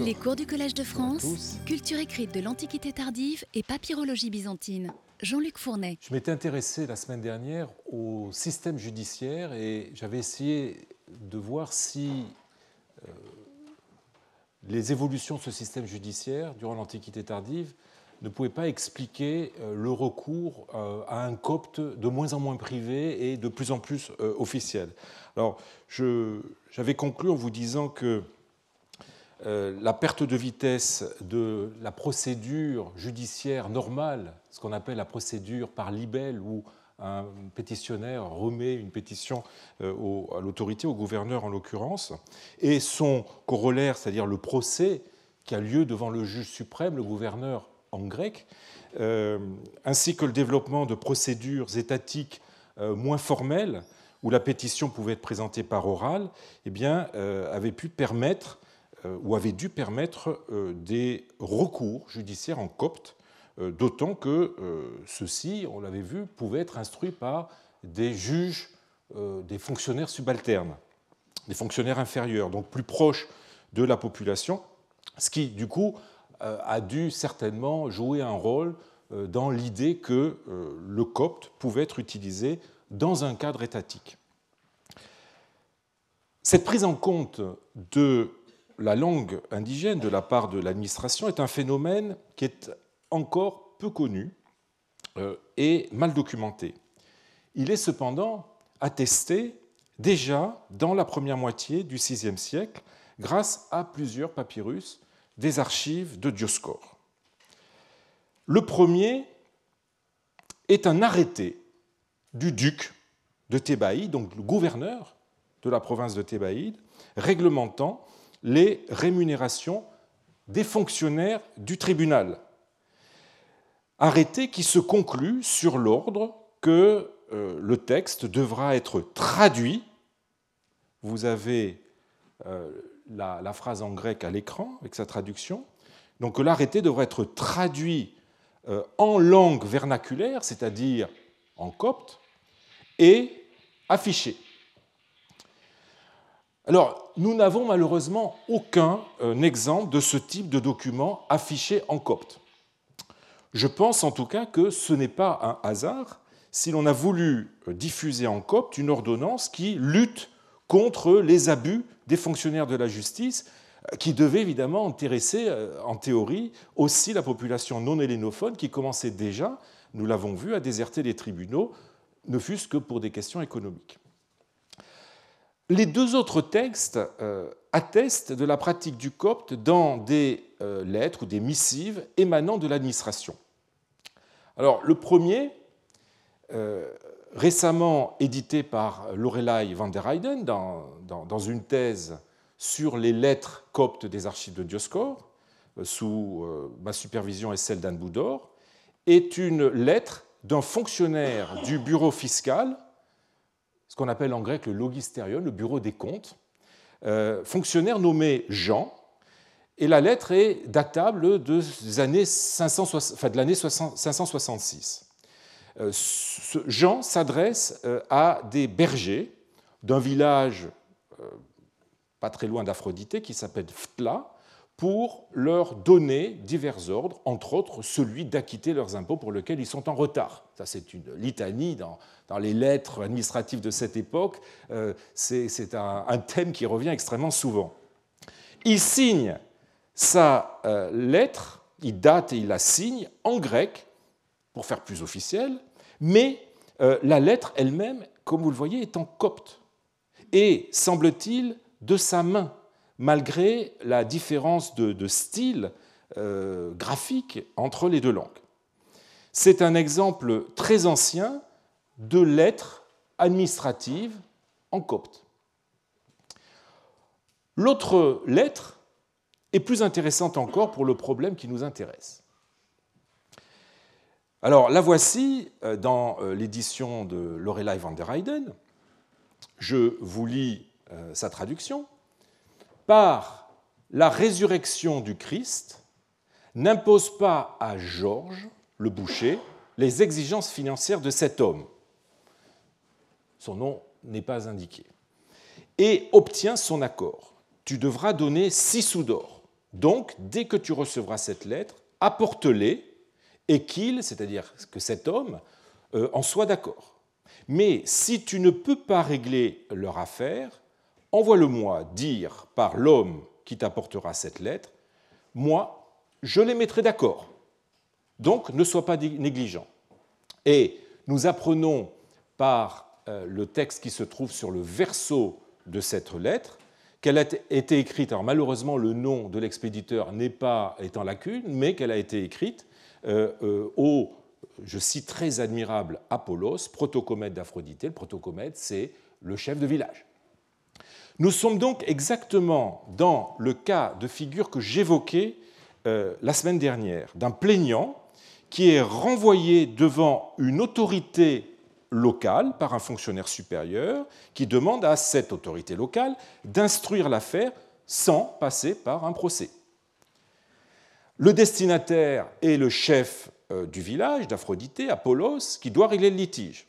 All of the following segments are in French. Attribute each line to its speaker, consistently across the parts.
Speaker 1: Les cours du Collège de France, culture écrite de l'Antiquité tardive et papyrologie byzantine. Jean-Luc Fournet.
Speaker 2: Je m'étais intéressé la semaine dernière au système judiciaire et j'avais essayé de voir si euh, les évolutions de ce système judiciaire durant l'Antiquité tardive ne pouvaient pas expliquer euh, le recours euh, à un copte de moins en moins privé et de plus en plus officiel. Alors, j'avais conclu en vous disant que la perte de vitesse de la procédure judiciaire normale, ce qu'on appelle la procédure par libelle, où un pétitionnaire remet une pétition euh, à l'autorité, au gouverneur en l'occurrence, et son corollaire, c'est-à-dire le procès qui a lieu devant le juge suprême, le gouverneur en grec, euh, ainsi que le développement de procédures étatiques moins formelles, où la pétition pouvait être présentée par oral, eh avait pu permettre euh, ou avait dû permettre euh, des recours judiciaires en copte, euh, d'autant que ceux-ci, on l'avait vu, pouvaient être instruits par des juges, des fonctionnaires subalternes, des fonctionnaires inférieurs, donc plus proches de la population, ce qui, du coup, a dû certainement jouer un rôle dans l'idée que le copte pouvait être utilisé dans un cadre étatique. Cette prise en compte de la langue indigène de la part de l'administration est un phénomène qui est encore peu connu euh, et mal documenté. Il est cependant attesté déjà dans la première moitié du VIe siècle grâce à plusieurs papyrus des archives de Dioscore. Le premier est un arrêté du duc de Thébaïde, donc le gouverneur de la province de Thébaïde, réglementant les rémunérations des fonctionnaires du tribunal. Arrêté qui se conclut sur l'ordre que euh, le texte devra être traduit. Vous avez euh, la, phrase en grec à l'écran avec sa traduction. Donc l'arrêté devra être traduit euh, en langue vernaculaire, c'est-à-dire en copte, et affiché. Alors, nous n'avons malheureusement aucun euh, exemple de ce type de document affiché en copte. Je pense en tout cas que ce n'est pas un hasard si l'on a voulu euh, diffuser en copte une ordonnance qui lutte contre les abus des fonctionnaires de la justice, euh, qui devait évidemment intéresser, en théorie, aussi la population non hélénophone qui commençait déjà, nous l'avons vu, à déserter les tribunaux, ne fût-ce que pour des questions économiques. Les deux autres textes euh, attestent de la pratique du copte dans des euh, lettres ou des missives émanant de l'administration. Alors, le premier, euh, récemment édité par Lorelei van der Heyden dans, dans, une thèse sur les lettres coptes des archives de Dioscor, sous ma supervision et celle d'Anne Boudor, est une lettre d'un fonctionnaire du bureau fiscal ce qu'on appelle en grec le logisterion, le bureau des comptes, euh, fonctionnaire nommé Jean, et la lettre est datable de, l'année 566. Euh, Jean s'adresse euh, à des bergers d'un village pas très loin d'Aphrodite qui s'appelle Ftla, pour leur donner divers ordres, entre autres celui d'acquitter leurs impôts pour lesquels ils sont en retard. Ça, c'est une litanie dans, les lettres administratives de cette époque. Euh, c'est un, thème qui revient extrêmement souvent. Il signe sa euh, lettre, il date et il la signe en grec, pour faire plus officiel, mais euh, la lettre elle-même, comme vous le voyez, est en copte. Et, semble-t-il, de sa main malgré la différence de, style euh, graphique entre les deux langues. C'est un exemple très ancien de lettres administratives en copte. L'autre lettre est plus intéressante encore pour le problème qui nous intéresse. Alors la voici euh, dans euh, l'édition de Lorelei van der Heyden. Je vous lis sa traduction par la résurrection du Christ, n'impose pas à Georges, le boucher, les exigences financières de cet homme. Son nom n'est pas indiqué. Et obtient son accord. Tu devras donner six sous d'or. Donc, dès que tu recevras cette lettre, apporte-les et qu'il, c'est-à-dire que cet homme, euh, en soit d'accord. Mais si tu ne peux pas régler leur affaire, envoie-le-moi dire par l'homme qui t'apportera cette lettre, moi, je les mettrai d'accord. Donc, ne sois pas négligent. Et nous apprenons par euh, le texte qui se trouve sur le verso de cette lettre qu'elle a été écrite, alors malheureusement le nom de l'expéditeur n'est pas étant lacune, mais qu'elle a été écrite euh, euh, au, je cite très admirable, Apollos, protocomète d'Aphrodite. Le protocomète, c'est le chef de village. Nous sommes donc exactement dans le cas de figure que j'évoquais euh, la semaine dernière, d'un plaignant qui est renvoyé devant une autorité locale par un fonctionnaire supérieur qui demande à cette autorité locale d'instruire l'affaire sans passer par un procès. Le destinataire est le chef euh, du village d'Aphrodite, Apollos, qui doit régler le litige.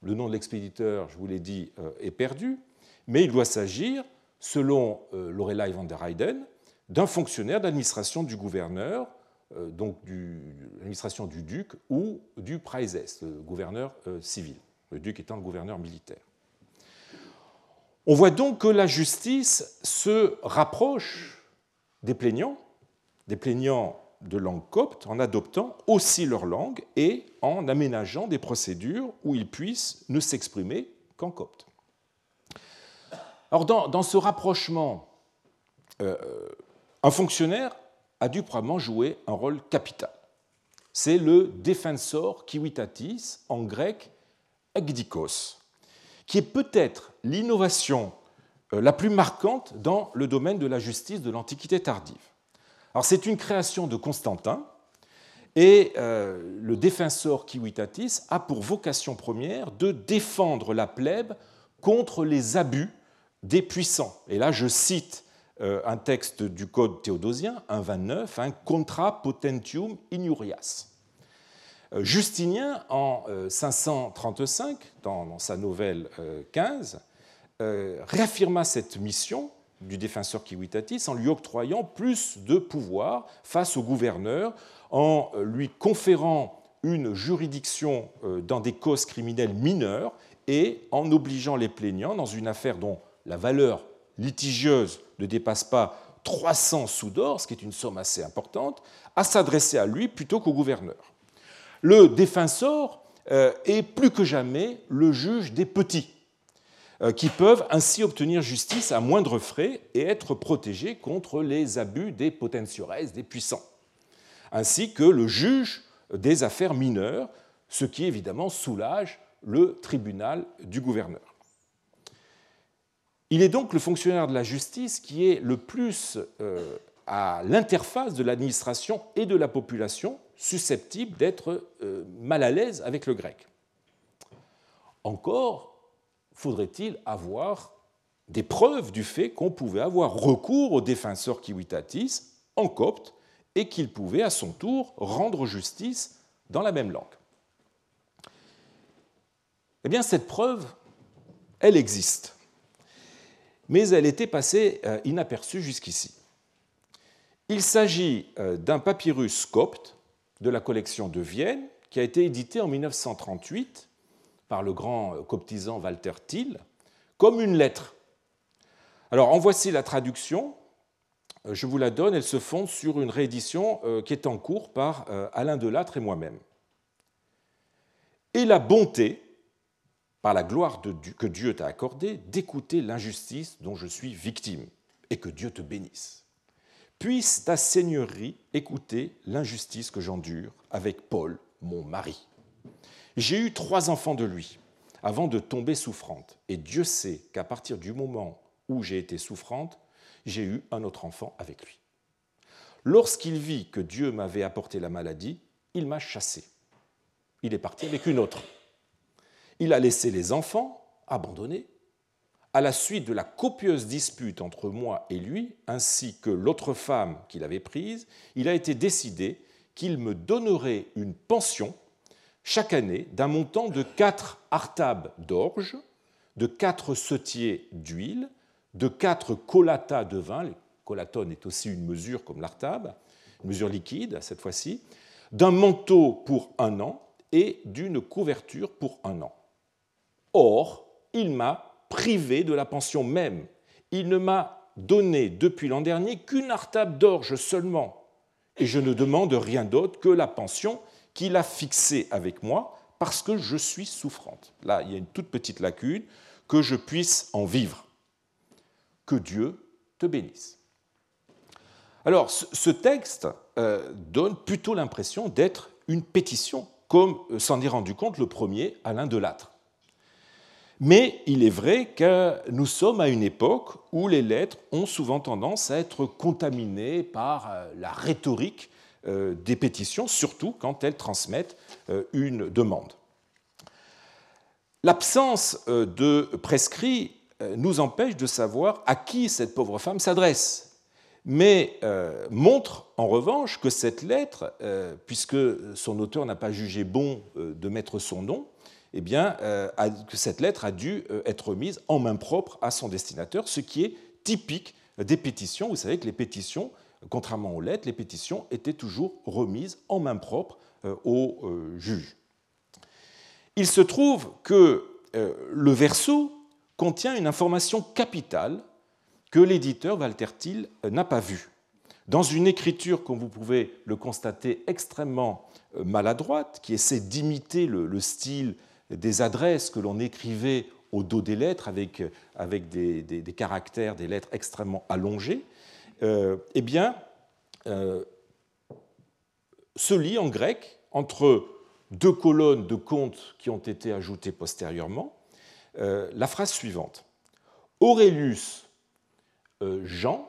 Speaker 2: Le nom de l'expéditeur, je vous l'ai dit, euh, est perdu, mais il doit s'agir, selon euh, Lorelei van der Heyden, d'un fonctionnaire d'administration du gouverneur euh, donc l'administration du duc ou du praeses, le gouverneur euh, civil, le duc étant le gouverneur militaire. On voit donc que la justice se rapproche des plaignants, des plaignants de langue copte, en adoptant aussi leur langue et en aménageant des procédures où ils puissent ne s'exprimer qu'en copte. Alors dans, ce rapprochement, euh, un fonctionnaire a dû probablement jouer un rôle capital. C'est le defensor civitatis, en grec ekdikos, qui est peut-être l'innovation euh, la plus marquante dans le domaine de la justice de l'Antiquité tardive. Alors c'est une création de Constantin, et euh, le defensor civitatis a pour vocation première de défendre la plèbe contre les abus des puissants. Et là, je cite euh, un texte du Code théodosien, 1.29, un Contra potentium inurias. Euh, Justinien, en 535, euh, dans sa nouvelle 15, réaffirma cette mission du défenseur Civitatis en lui octroyant plus de pouvoir face au gouverneur, en lui conférant une juridiction dans des causes criminelles mineures et en obligeant les plaignants, dans une affaire dont la valeur litigieuse ne dépasse pas 300 sous d'or, ce qui est une somme assez importante, à s'adresser à lui plutôt qu'au gouverneur. Le défenseur euh, est plus que jamais le juge des petits, euh, qui peuvent ainsi obtenir justice à moindre frais et être protégés contre les abus des potentiores, des puissants, ainsi que le juge des affaires mineures, ce qui évidemment soulage le tribunal du gouverneur. Il est donc le fonctionnaire de la justice qui est le plus euh, à l'interface de l'administration et de la population susceptible d'être euh, mal à l'aise avec le grec. Encore faudrait-il avoir des preuves du fait qu'on pouvait avoir recours au défenseur kiwitatis en copte et qu'il pouvait à son tour rendre justice dans la même langue. Eh bien, cette preuve, elle existe mais elle était passée euh, inaperçue jusqu'ici. Il s'agit euh, d'un papyrus copte de la collection de Vienne qui a été édité en 1938 par le grand euh, coptisant Walter Thiel comme une lettre. Alors en voici la traduction. Je vous la donne, elle se fonde sur une réédition qui est en cours par Alain Delattre et moi-même. Et la bonté par la gloire que Dieu t'a accordée, d'écouter l'injustice dont je suis victime, et que Dieu te bénisse. Puisse ta seigneurie écouter l'injustice que j'endure avec Paul, mon mari. J'ai eu trois enfants de lui, avant de tomber souffrante, et Dieu sait qu'à partir du moment où j'ai été souffrante, j'ai eu un autre enfant avec lui. Lorsqu'il vit que Dieu m'avait apporté la maladie, il m'a chassé. Il est parti avec une autre. Il a laissé les enfants abandonnés à la suite de la copieuse dispute entre moi et lui, ainsi que l'autre femme qu'il avait prise, il a été décidé qu'il me donnerait une pension chaque année d'un montant de quatre artabes d'orge, de quatre setiers d'huile, de quatre colatas de vin, les colatone est aussi une mesure comme l'artable, une mesure liquide cette fois-ci, d'un manteau pour un an et d'une couverture pour un an. Or, il m'a privé de la pension même. Il ne m'a donné depuis l'an dernier qu'une artable d'orge seulement, et je ne demande rien d'autre que la pension qu'il a fixée avec moi parce que je suis souffrante. Là, il y a une toute petite lacune, que je puisse en vivre. Que Dieu te bénisse. Alors, ce texte euh, donne plutôt l'impression d'être une pétition, comme s'en est rendu compte le premier Alain Delattre. Mais il est vrai que nous sommes à une époque où les lettres ont souvent tendance à être contaminées par euh, la rhétorique euh, des pétitions, surtout quand elles transmettent une demande. L'absence de prescrit nous empêche de savoir à qui cette pauvre femme s'adresse mais euh, montre en revanche que cette lettre, euh, puisque son auteur n'a pas jugé bon euh, de mettre son nom, eh bien, que cette lettre a dû être remise en main propre à son destinateur, ce qui est typique des pétitions. Vous savez que les pétitions, contrairement aux lettres, les pétitions étaient toujours remises en main propre au juge. Il se trouve que le verso contient une information capitale que l'éditeur Walter Thiel n'a pas vu. Dans une écriture, comme vous pouvez le constater, extrêmement euh, maladroite, qui essaie d'imiter le, style des adresses que l'on écrivait au dos des lettres avec, des, caractères, des lettres extrêmement allongées, euh, eh bien, euh, se lit en grec entre deux colonnes de contes qui ont été ajoutées postérieurement la phrase suivante. Aurelius euh, Jean,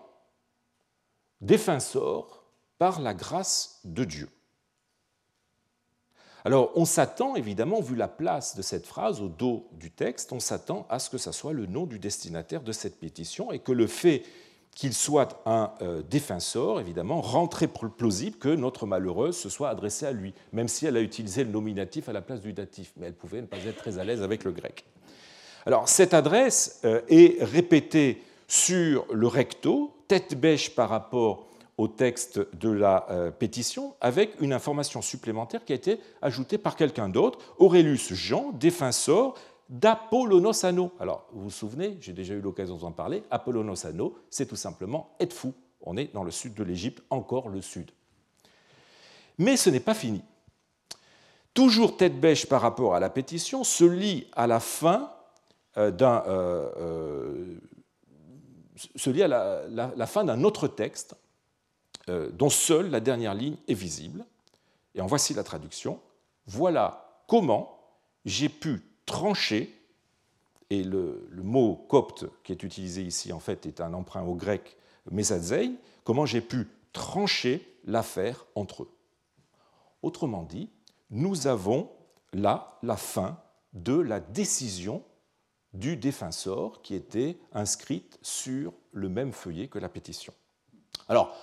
Speaker 2: défenseur par la grâce de Dieu. Alors on s'attend évidemment, vu la place de cette phrase au dos du texte, on s'attend à ce que ce soit le nom du destinataire de cette pétition et que le fait qu'il soit un euh, défenseur, évidemment, rend très plausible que notre malheureuse se soit adressée à lui, même si elle a utilisé le nominatif à la place du datif, mais elle pouvait ne pas être très à l'aise avec le grec. Alors cette adresse euh, est répétée sur le recto, tête bêche par rapport au texte de la euh, pétition, avec une information supplémentaire qui a été ajoutée par quelqu'un d'autre, Aurelius Jean, défenseur d'Apollonosano. Alors, vous vous souvenez, j'ai déjà eu l'occasion d'en parler, Apollonosano, c'est tout simplement être fou. On est dans le sud de l'Égypte, encore le sud. Mais ce n'est pas fini. Toujours tête bêche par rapport à la pétition, se lit à la fin euh, d'un euh, à la, fin d'un autre texte dont seule la dernière ligne est visible. Et en voici la traduction. Voilà comment j'ai pu trancher, et le, mot copte qui est utilisé ici en fait est un emprunt au grec mesadzei, comment j'ai pu trancher l'affaire entre eux. Autrement dit, nous avons là la fin de la décision du défenseur qui était inscrite sur le même feuillet que la pétition. Alors,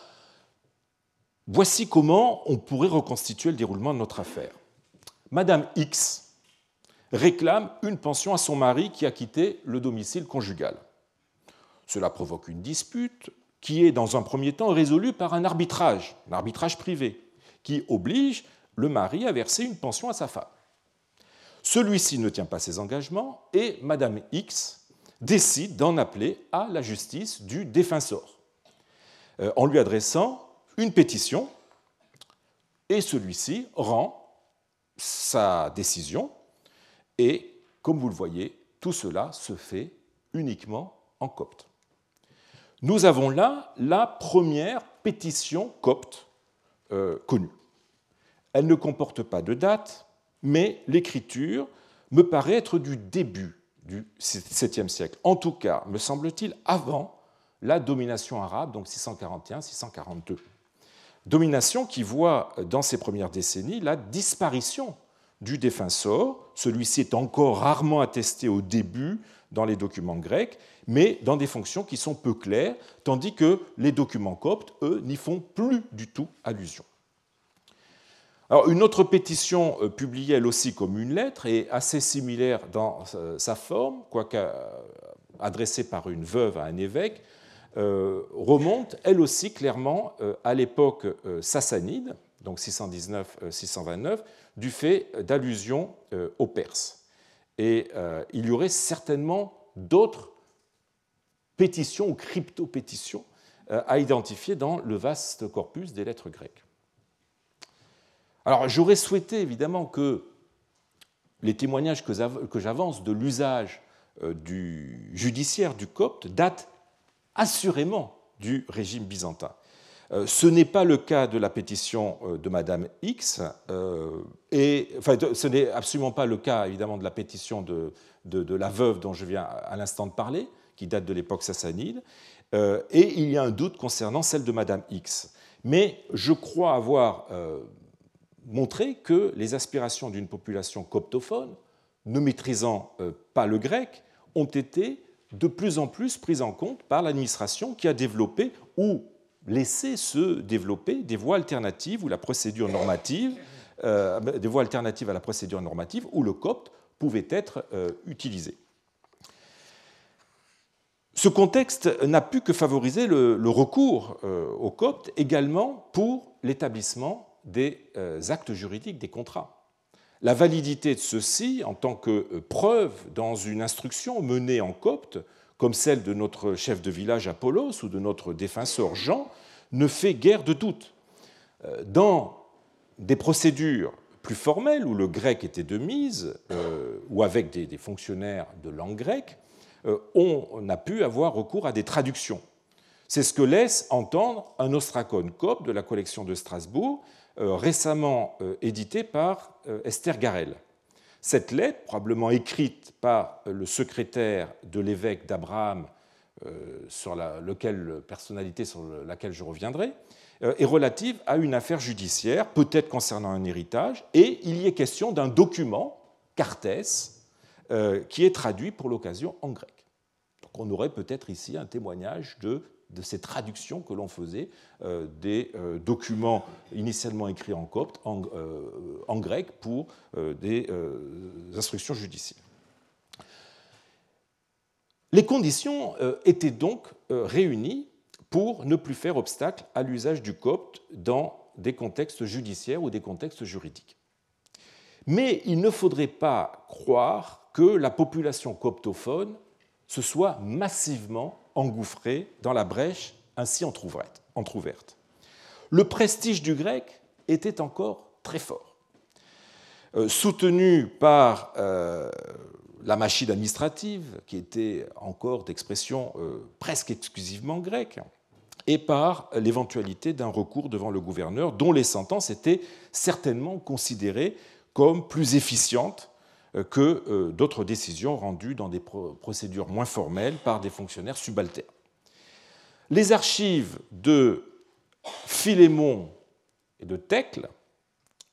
Speaker 2: voici comment on pourrait reconstituer le déroulement de notre affaire. Madame X réclame une pension à son mari qui a quitté le domicile conjugal. Cela provoque une dispute qui est dans un premier temps résolue par un arbitrage, un arbitrage privé, qui oblige le mari à verser une pension à sa femme. Celui-ci ne tient pas ses engagements et Madame X décide d'en appeler à la justice du défenseur en lui adressant une pétition et celui-ci rend sa décision et, comme vous le voyez, tout cela se fait uniquement en copte. Nous avons là la première pétition copte euh, connue. Elle ne comporte pas de date, mais l'écriture me paraît être du début du 7e siècle. En tout cas, me semble-t-il, avant la domination arabe, donc 641-642. Domination qui voit dans ces premières décennies la disparition du défenseur. Celui-ci est encore rarement attesté au début dans les documents grecs, mais dans des fonctions qui sont peu claires, tandis que les documents coptes, eux, n'y font plus du tout allusion une autre pétition euh, publiée elle aussi comme une lettre est assez similaire dans euh, sa forme, quoique euh, adressée par une veuve à un évêque, remonte, elle aussi, clairement à l'époque sassanide, donc 619-629, du fait d'allusions aux Perses. Et il y aurait certainement d'autres pétitions ou crypto-pétitions à identifier dans le vaste corpus des lettres grecques. Alors j'aurais souhaité évidemment que les témoignages que j'avance de l'usage euh, judiciaire du copte datent assurément du régime byzantin. Euh, ce n'est pas le cas de la pétition euh, de Madame X, et enfin, ce n'est absolument pas le cas évidemment de la pétition de, de la veuve dont je viens à l'instant de parler, qui date de l'époque sassanide, et il y a un doute concernant celle de Madame X. Mais je crois avoir montrer que les aspirations d'une population coptophone, ne maîtrisant euh, pas le grec, ont été de plus en plus prises en compte par l'administration qui a développé ou laissé se développer des voies alternatives ou la procédure normative, euh, des voies alternatives à la procédure normative où le copte pouvait être euh, utilisé. Ce contexte n'a pu que favoriser le, recours au copte également pour l'établissement des euh, actes juridiques, des contrats. La validité de ceux-ci en tant que euh, preuve dans une instruction menée en copte, comme celle de notre chef de village Apollos ou de notre défenseur Jean, ne fait guère de doute. Euh, dans des procédures plus formelles où le grec était de mise, ou avec des, fonctionnaires de langue grecque, on a pu avoir recours à des traductions. C'est ce que laisse entendre un ostracone copte de la collection de Strasbourg, euh, récemment euh, édité par euh, Esther Garel. Cette lettre, probablement écrite par le secrétaire de l'évêque d'Abraham, sur la personnalité sur laquelle je reviendrai, est relative à une affaire judiciaire, peut-être concernant un héritage, et il y est question d'un document, Cartès, qui est traduit pour l'occasion en grec. Donc on aurait peut-être ici un témoignage de de ces traductions que l'on faisait euh, des euh, documents initialement écrits en copte, en, euh, grec, pour des instructions judiciaires. Les conditions étaient donc réunies pour ne plus faire obstacle à l'usage du copte dans des contextes judiciaires ou des contextes juridiques. Mais il ne faudrait pas croire que la population coptophone se soit massivement engouffré dans la brèche ainsi entr'ouverte. Le prestige du grec était encore très fort. Euh, soutenu par euh, la machine administrative, qui était encore d'expression euh, presque exclusivement grecque, et par l'éventualité d'un recours devant le gouverneur, dont les sentences étaient certainement considérées comme plus efficientes que euh, d'autres décisions rendues dans des procédures moins formelles par des fonctionnaires subalternes. Les archives de Philémon et de Thècle,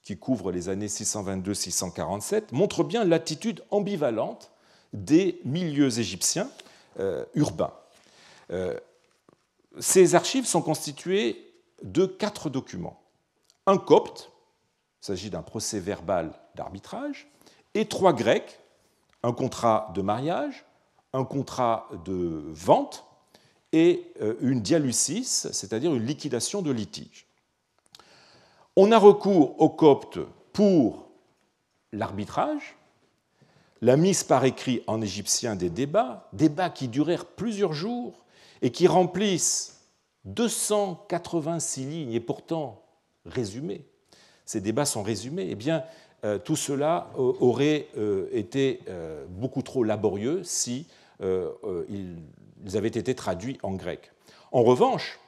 Speaker 2: qui couvrent les années 622-647, montrent bien l'attitude ambivalente des milieux égyptiens euh, urbains. ces archives sont constituées de quatre documents. Un copte, il s'agit d'un procès verbal d'arbitrage, et trois grecs, un contrat de mariage, un contrat de vente et euh, une dialysis, c'est-à-dire une liquidation de litige. On a recours au copte pour l'arbitrage, la mise par écrit en égyptien des débats, débats qui durèrent plusieurs jours et qui remplissent 286 lignes et pourtant résumés. Ces débats sont résumés. Eh bien, tout cela euh, aurait euh, été beaucoup trop laborieux si ils avaient été traduits en grec. En revanche,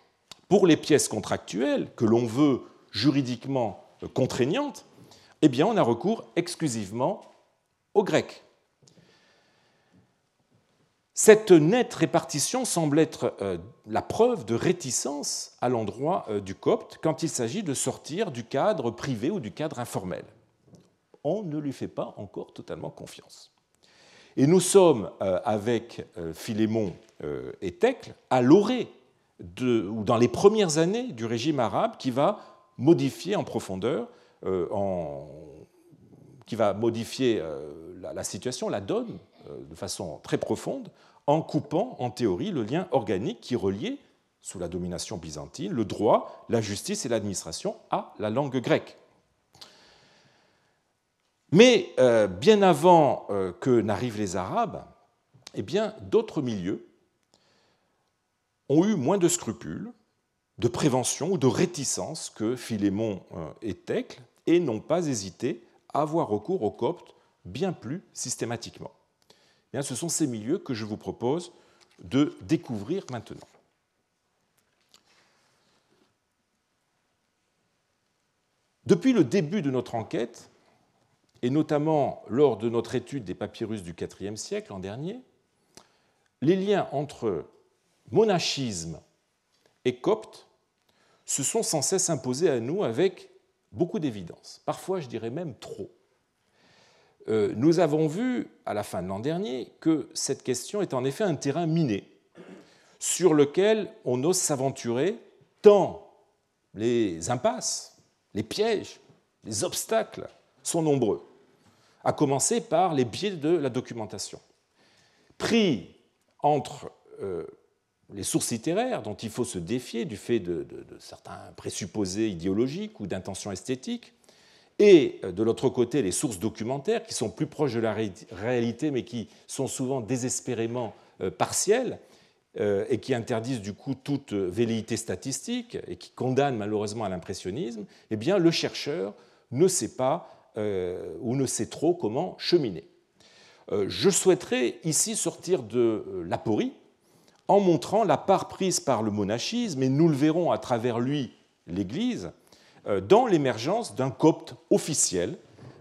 Speaker 2: pour les pièces contractuelles que l'on veut juridiquement contraignantes, eh on a recours exclusivement au grec. Cette nette répartition semble être la preuve de réticence à l'endroit du copte quand il s'agit de sortir du cadre privé ou du cadre informel on ne lui fait pas encore totalement confiance. Et nous sommes euh, avec euh, Philémon euh, et Thècle à l'orée, ou dans les premières années du régime arabe qui va modifier en profondeur, qui va modifier la, situation, la donne de façon très profonde en coupant, en théorie, le lien organique qui reliait, sous la domination byzantine, le droit, la justice et l'administration à la langue grecque. Mais euh, bien avant euh, que n'arrivent les Arabes, eh bien, d'autres milieux ont eu moins de scrupules, de prévention ou de réticence que Philémon euh, et Thècle et n'ont pas hésité à avoir recours aux Coptes bien plus systématiquement. Eh ce sont ces milieux que je vous propose de découvrir maintenant. Depuis le début de notre enquête, et notamment lors de notre étude des papyrus du IVe siècle l'an dernier, les liens entre monachisme et copte se sont sans cesse imposés à nous avec beaucoup d'évidence, parfois je dirais même trop. Euh, nous avons vu à la fin de l'an dernier que cette question est en effet un terrain miné sur lequel on ose s'aventurer tant les impasses, les pièges, les obstacles sont nombreux, à commencer par les biais de la documentation. Pris entre euh, les sources littéraires dont il faut se défier du fait de, certains présupposés idéologiques ou d'intentions esthétiques, et euh, de l'autre côté les sources documentaires qui sont plus proches de la réalité mais qui sont souvent désespérément euh, partielles et qui interdisent du coup toute velléité statistique et qui condamnent malheureusement à l'impressionnisme, eh bien le chercheur ne sait pas ou ne sait trop comment cheminer. Euh, je souhaiterais ici sortir de euh, l'aporie en montrant la part prise par le monachisme, et nous le verrons à travers lui, l'Église, euh, dans l'émergence d'un copte officiel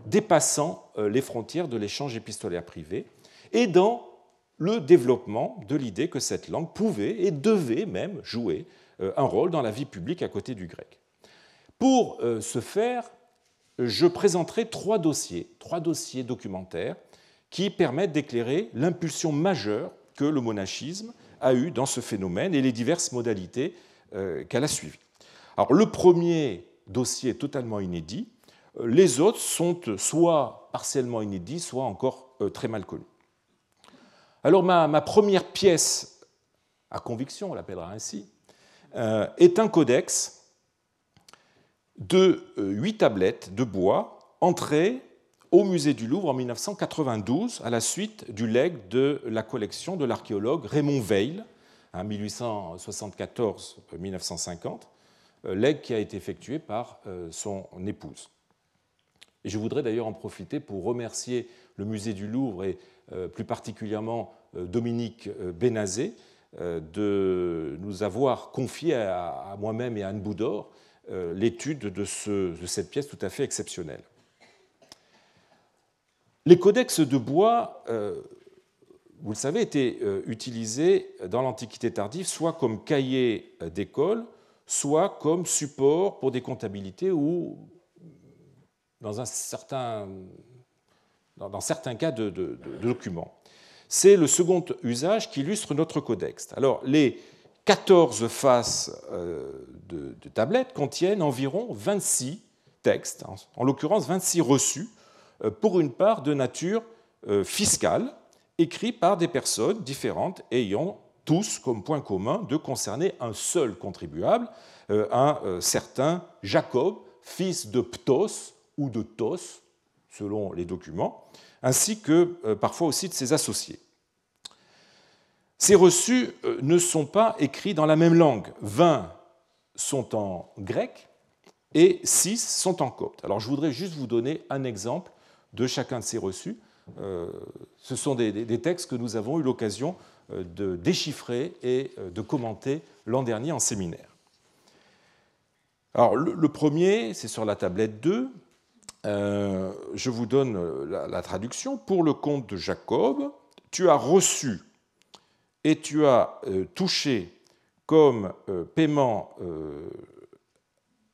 Speaker 2: dépassant les frontières de l'échange épistolaire privé, et dans le développement de l'idée que cette langue pouvait et devait même jouer un rôle dans la vie publique à côté du grec. Pour ce faire, je présenterai trois dossiers, trois dossiers documentaires qui permettent d'éclairer l'impulsion majeure que le monachisme a eue dans ce phénomène et les diverses modalités euh, qu'elle a suivies. Alors, le premier dossier est totalement inédit, euh, les autres sont soit partiellement inédits, soit encore euh, très mal connus. Alors, ma première pièce à conviction, on l'appellera ainsi, est un codex de huit tablettes de bois entrées au musée du Louvre en 1992 à la suite du legs de la collection de l'archéologue Raymond Veil, en 1874-1950, euh, legs qui a été effectué par euh, son épouse. Et je voudrais d'ailleurs en profiter pour remercier le musée du Louvre et euh, plus particulièrement Dominique Bénazé de nous avoir confié à moi-même et à Anne Boudor l'étude de, cette pièce tout à fait exceptionnelle. Les codex de bois, euh, vous le savez, étaient euh, utilisés dans l'Antiquité tardive soit comme cahier euh, d'école, soit comme support pour des comptabilités ou dans, certain, certains cas de, documents. C'est le second usage qui illustre notre codex. Alors, les 14 faces de, de tablettes contiennent environ 26 textes, en l'occurrence 26 reçus, euh, pour une part de nature euh, fiscale, écrit par des personnes différentes ayant tous comme point commun de concerner un seul contribuable, euh, un certain Jacob, fils de Ptos ou de Tos, selon les documents, ainsi que parfois aussi de ses associés. Ces reçus ne sont pas écrits dans la même langue. 20 sont en grec et 6 sont en copte. Alors je voudrais juste vous donner un exemple de chacun de ces reçus. Euh, ce sont des, textes que nous avons eu l'occasion euh, de déchiffrer et euh, de commenter l'an dernier en séminaire. Alors, le, premier, c'est sur la tablette 2. je vous donne la, la, traduction. Pour le compte de Jacob, tu as reçu et tu as touché comme paiement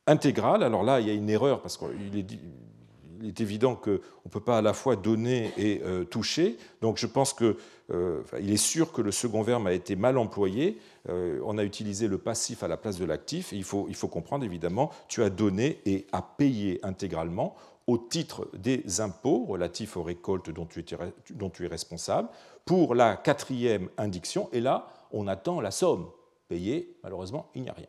Speaker 2: intégral. Alors là, il y a une erreur parce qu'il est évident qu'on ne peut pas à la fois donner et toucher. Donc je pense qu'il est sûr que le second verbe a été mal employé. on a utilisé le passif à la place de l'actif. il faut, il faut comprendre évidemment, tu as donné et as payé intégralement au titre des impôts relatifs aux récoltes dont tu, es, responsable. Pour la quatrième indiction, et là, on attend la somme payée. Malheureusement, il n'y a rien.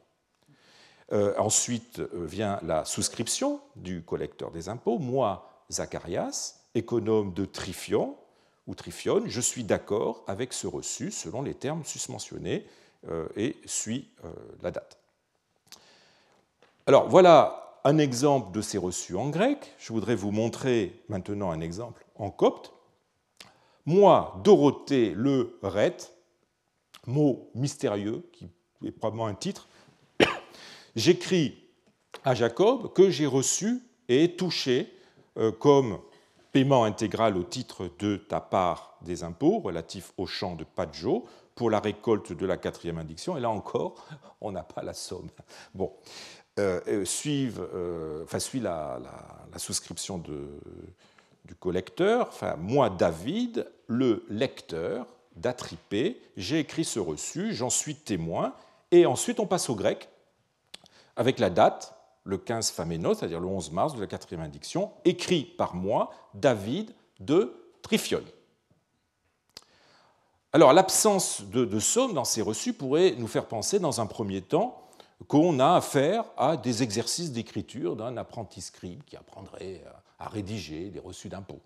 Speaker 2: Euh, ensuite euh, vient la souscription du collecteur des impôts. Moi, Zacharias, économe de Trifion ou Trifion, je suis d'accord avec ce reçu selon les termes susmentionnés euh, et suis la date. Alors voilà un exemple de ces reçus en grec. Je voudrais vous montrer maintenant un exemple en copte. Moi, Dorothée le Ret, mot mystérieux qui est probablement un titre, j'écris à Jacob que j'ai reçu et touché euh, comme paiement intégral au titre de ta part des impôts relatifs au champ de Padjo pour la récolte de la quatrième indiction. Et là encore, on n'a pas la somme. Bon, euh, euh, suivent, euh, enfin, la, souscription du collecteur, enfin, moi, David, le lecteur d'Atripé, j'ai écrit ce reçu, j'en suis témoin, et ensuite on passe au grec avec la date, le 15 Faménos, c'est-à-dire le 11 mars de la quatrième indiction, écrit par moi, David de Trifion. Alors l'absence de, de somme dans ces reçus pourrait nous faire penser dans un premier temps qu'on a affaire à des exercices d'écriture d'un apprenti scribe qui apprendrait à rédiger des reçus d'impôts.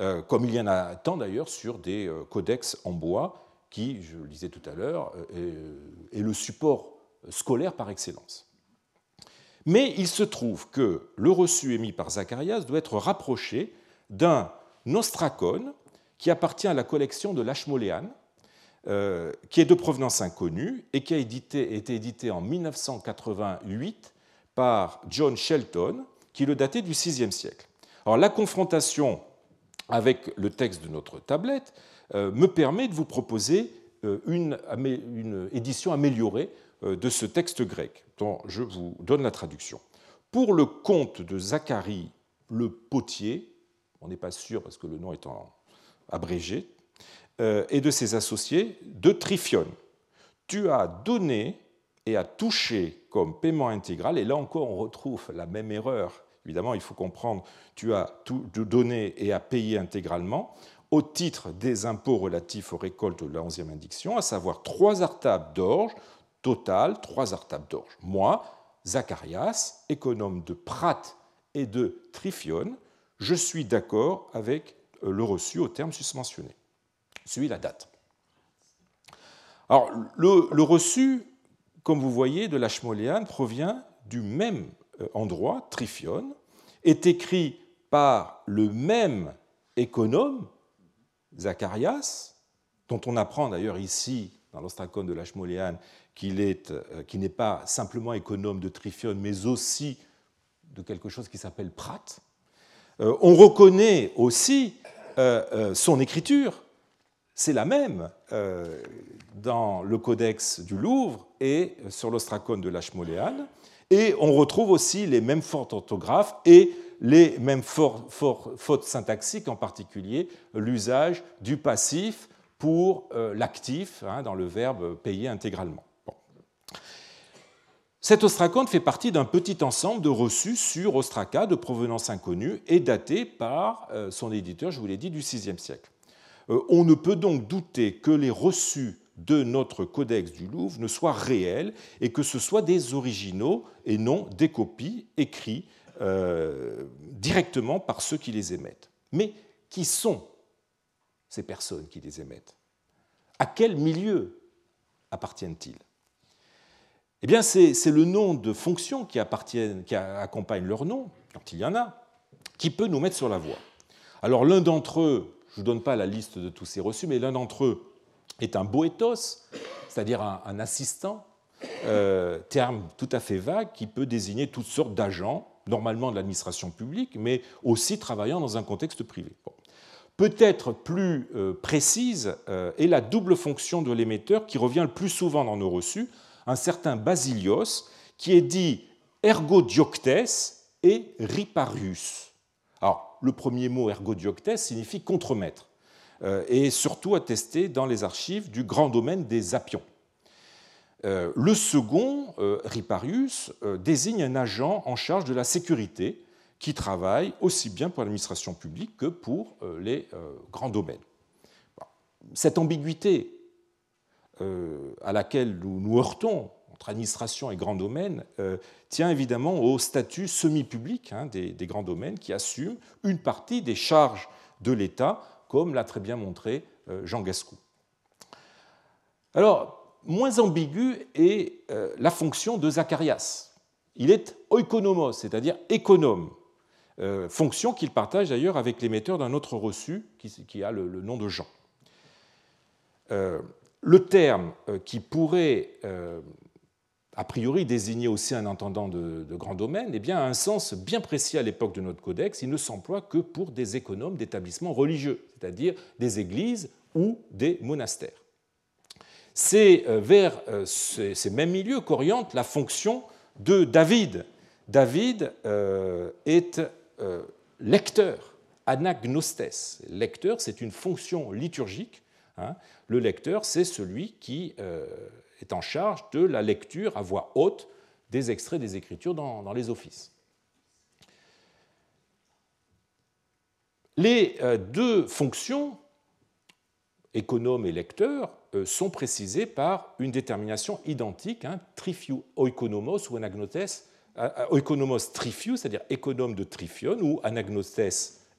Speaker 2: Euh, comme il y en a tant d'ailleurs sur des euh, codex en bois, qui, je le disais tout à l'heure, euh, est, le support scolaire par excellence. Mais il se trouve que le reçu émis par Zacharias doit être rapproché d'un ostracone qui appartient à la collection de l'Ashmolean, euh, qui est de provenance inconnue et qui a été édité en 1988 par John Shelton, qui le datait du VIe siècle. Alors la confrontation avec le texte de notre tablette euh, me permet de vous proposer euh, une, édition améliorée de ce texte grec, dont je vous donne la traduction. Pour le conte de Zacharie le potier, on n'est pas sûr parce que le nom est abrégé, et de ses associés de Trifion. Tu as donné et as touché comme paiement intégral, et là encore on retrouve la même erreur. Évidemment, il faut comprendre, tu as tout donné et as payé intégralement au titre des impôts relatifs aux récoltes de la 11e indiction, à savoir trois artables d'orge, total trois artables d'orge. Moi, Zacharias, économe de Prat et de Trifion, je suis d'accord avec euh, le reçu au terme susmentionné suit la date. Alors, le, reçu, comme vous voyez, de la provient du même euh, endroit, Trifion, est écrit par le même économe, Zacharias, dont on apprend d'ailleurs ici, dans l'ostracone de l'Ashmolean, qu'il euh, n'est pas simplement économe de Trifion, mais aussi de quelque chose qui s'appelle Prat. Euh, on reconnaît aussi son écriture, c'est la même euh, dans le codex du Louvre et sur l'ostracone de l'Ashmolean. Et on retrouve aussi les mêmes fautes orthographes et les mêmes fautes syntaxiques, en particulier l'usage du passif pour euh, l'actif hein, dans le verbe payer intégralement. Cet ostracone fait partie d'un petit ensemble de reçus sur ostraca de provenance inconnue et daté par euh, son éditeur, je vous l'ai dit, du VIe siècle. Euh, on ne peut donc douter que les reçus de notre codex du Louvre ne soient réels et que ce soient des originaux et non des copies écrites euh, directement par ceux qui les émettent. Mais qui sont ces personnes qui les émettent? À quel milieu appartiennent-ils? Eh bien, c'est le nom de fonctions qui, appartiennent, qui accompagnent leur nom, quand il y en a, qui peut nous mettre sur la voie. Alors l'un d'entre eux, je ne vous donne pas la liste de tous ces reçus, mais l'un d'entre eux est un boétos, c'est-à-dire un, assistant, euh, terme tout à fait vague qui peut désigner toutes sortes d'agents, normalement de l'administration publique, mais aussi travaillant dans un contexte privé. Peut-être plus euh, précise euh, est la double fonction de l'émetteur qui revient le plus souvent dans nos reçus, un certain Basilios, qui est dit ergodioctes et riparius. Alors, le premier mot ergodioctès signifie contremaître, et surtout attesté dans les archives du grand domaine des apions. Le second, Riparius, désigne un agent en charge de la sécurité qui travaille aussi bien pour l'administration publique que pour les grands domaines. Cette ambiguïté à laquelle nous nous heurtons administration et grand domaine, euh, tient évidemment au statut semi-public hein, des, grands domaines qui assument une partie des charges de l'État, comme l'a très bien montré euh, Jean Gascou. Alors, moins ambigu est euh, la fonction de Zacharias. Il est oikonomos, c'est-à-dire économe, fonction qu'il partage d'ailleurs avec l'émetteur d'un autre reçu qui, a le, nom de Jean. le terme qui pourrait a priori désigner aussi un intendant de, grand domaine, eh bien, a un sens bien précis à l'époque de notre codex. Il ne s'emploie que pour des économes d'établissements religieux, c'est-à-dire des églises ou des monastères. C'est euh, vers euh, ces mêmes milieux qu'oriente la fonction de David. David euh, est lecteur, anagnostès. Lecteur, c'est une fonction liturgique. Hein. Le lecteur, c'est celui qui est en charge de la lecture à voix haute des extraits des Écritures dans, les offices. Les euh, deux fonctions, économe et lecteur, euh, sont précisées par une détermination identique, hein, trifiu oikonomos ou anagnotes, euh, oikonomos trifiu, c'est-à-dire économe de trifion, ou anagnotes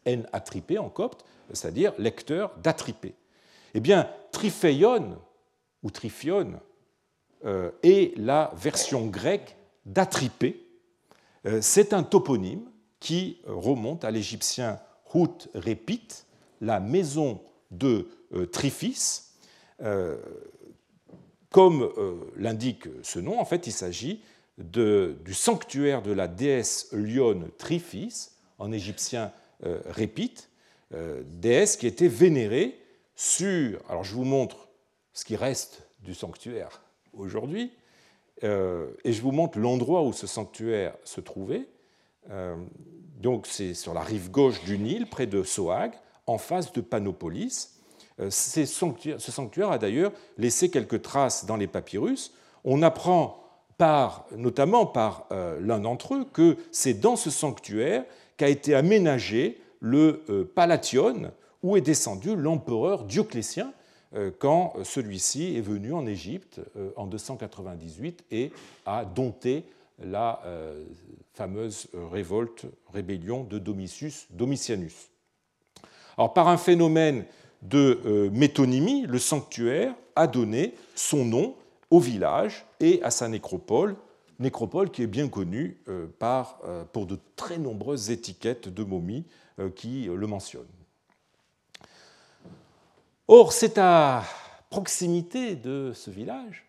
Speaker 2: en atripé en copte, c'est-à-dire lecteur d'atripé. Eh bien, trifeion ou trifion euh, et la version grecque d'atripé. Euh, c'est un toponyme qui remonte à l'égyptien Hout Repit, la maison de euh, Trifis. Comme l'indique ce nom, en fait, il s'agit du sanctuaire de la déesse lionne Trifis, en égyptien Répit, déesse qui était vénérée sur. Alors je vous montre ce qui reste du sanctuaire aujourd'hui. Euh, et je vous montre l'endroit où ce sanctuaire se trouvait. Euh, donc c'est sur la rive gauche du Nil, près de Soag, en face de Panopolis. Euh, ce sanctuaire a d'ailleurs laissé quelques traces dans les papyrus. On apprend par, notamment par l'un d'entre eux que c'est dans ce sanctuaire qu'a été aménagé le Palation, où est descendu l'empereur Dioclétien, quand celui-ci est venu en Égypte euh, en 298 et a dompté la euh, fameuse révolte, rébellion de Domitius Domitianus. Alors, par un phénomène de métonymie, le sanctuaire a donné son nom au village et à sa nécropole, nécropole qui est bien connue pour de très nombreuses étiquettes de momies qui le mentionnent. Or, c'est à proximité de ce village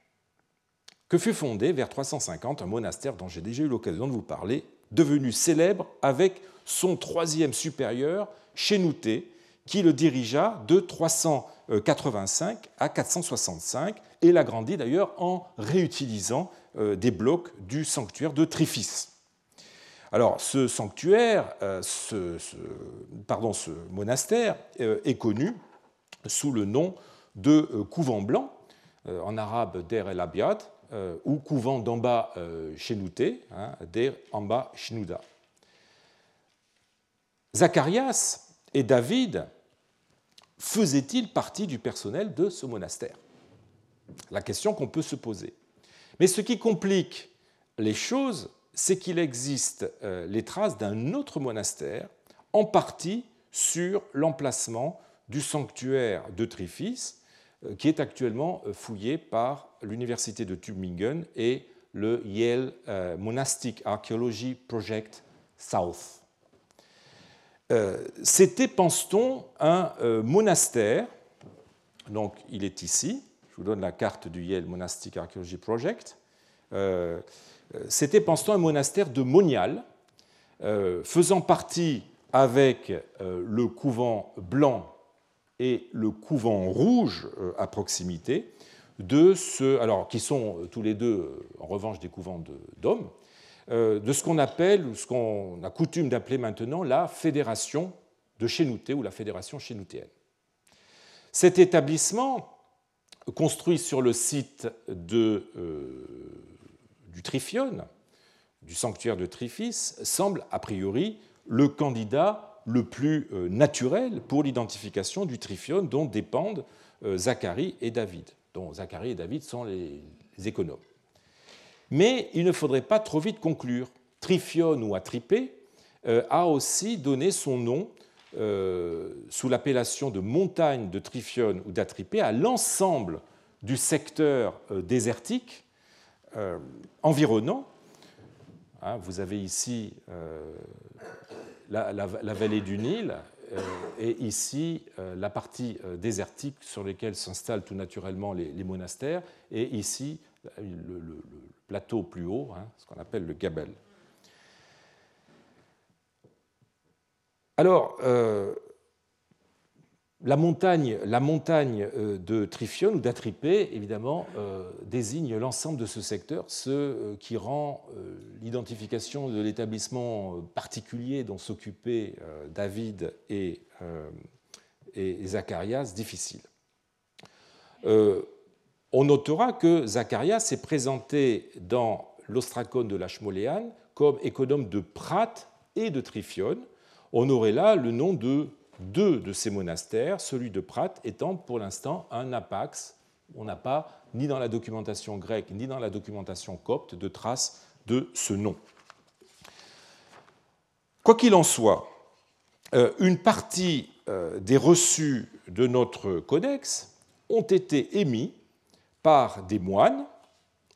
Speaker 2: que fut fondé vers 350 un monastère dont j'ai déjà eu l'occasion de vous parler, devenu célèbre avec son troisième supérieur, Chénouté, qui le dirigea de 385 à 465 et l'agrandit d'ailleurs en réutilisant euh, des blocs du sanctuaire de Trifis. Alors, ce sanctuaire, euh, ce, ce monastère euh, est connu sous le nom de euh, couvent blanc, euh, en arabe Der el Abiad, euh, ou couvent d'Amba Chenouté, hein, Der Amba Shnouda. Zacharias et David faisaient-ils partie du personnel de ce monastère? La question qu'on peut se poser. Mais ce qui complique les choses, c'est qu'il existe les traces d'un autre monastère, en partie sur l'emplacement du sanctuaire de Trifis, euh, qui est actuellement euh, fouillé par l'Université de Tübingen et le Yale euh, Monastic Archaeology Project South. C'était, pense-t-on, un monastère, donc il est ici, je vous donne la carte du Yale Monastic Archaeology Project, c'était, pense-t-on, un monastère de Monial, faisant partie avec le couvent blanc et le couvent rouge euh, à proximité, de ce, alors, qui sont euh, tous les deux, euh, en revanche, des couvents d'hommes, de ce qu'on appelle, ou ce qu'on a coutume d'appeler maintenant, la fédération de Chénouté ou la fédération chénoutéenne. Cet établissement, construit sur le site du Trifione, du sanctuaire de Trifis, semble a priori le candidat le plus euh, naturel pour l'identification du Trifione dont dépendent euh, Zacharie et David, dont Zacharie et David sont les économes. Mais il ne faudrait pas trop vite conclure. Trifione ou Atripé euh, a aussi donné son nom sous l'appellation de montagne de Trifione ou d'Atripé à l'ensemble du secteur désertique environnant Hein, vous avez ici la, vallée du Nil euh, et ici euh, la partie désertique sur laquelle s'installent tout naturellement les, monastères et ici le, plateau plus haut, hein, ce qu'on appelle le Gabel. Alors, la montagne, euh, de Trifione ou d'Atripé, évidemment, euh, désigne l'ensemble de ce secteur, ce euh, qui rend l'identification de l'établissement particulier dont s'occupaient David et, Zacharias difficile. on notera que Zacharias est présenté dans l'Ostracone de la comme économe de Prat et de Trifione. On aurait là le nom de deux de ces monastères, celui de Prat étant pour l'instant un apax. On n'a pas, ni dans la documentation grecque, ni dans la documentation copte, de traces de ce nom. Quoi qu'il en soit, euh, une partie euh, des reçus de notre codex ont été émis par des moines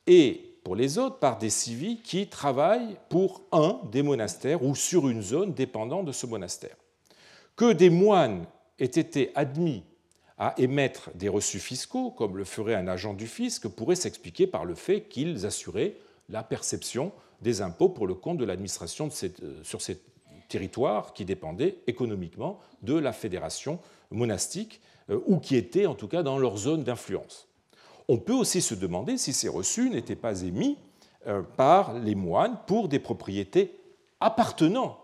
Speaker 2: et pour les autres par des civils qui travaillent pour un des monastères ou sur une zone dépendant de ce monastère que des moines aient été admis à émettre des reçus fiscaux, comme le ferait un agent du fisc, pourrait s'expliquer par le fait qu'ils assuraient la perception des impôts pour le compte de l'administration euh, sur ces territoires qui dépendaient économiquement de la fédération monastique euh, ou qui étaient en tout cas dans leur zone d'influence. On peut aussi se demander si ces reçus n'étaient pas émis euh, par les moines pour des propriétés appartenant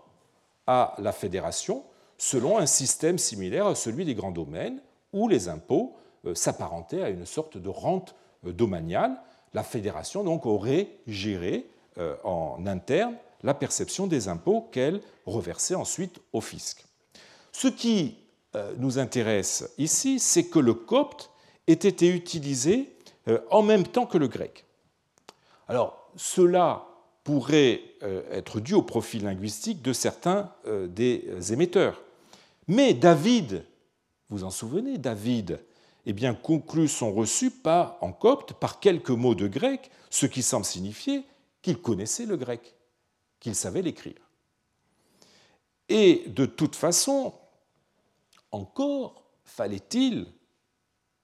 Speaker 2: à la fédération, selon un système similaire à celui des grands domaines, où les impôts euh, s'apparentaient à une sorte de rente euh, domaniale. La fédération donc aurait géré euh, en interne la perception des impôts qu'elle reversait ensuite au fisc. Ce qui nous intéresse ici, c'est que le copte ait été utilisé en même temps que le grec. Alors, cela pourrait être dû au profil linguistique de certains des émetteurs. Mais David, vous en souvenez, David eh bien, conclut son reçu pas en copte par quelques mots de grec, ce qui semble signifier qu'il connaissait le grec, qu'il savait l'écrire. Et de toute façon, encore fallait-il,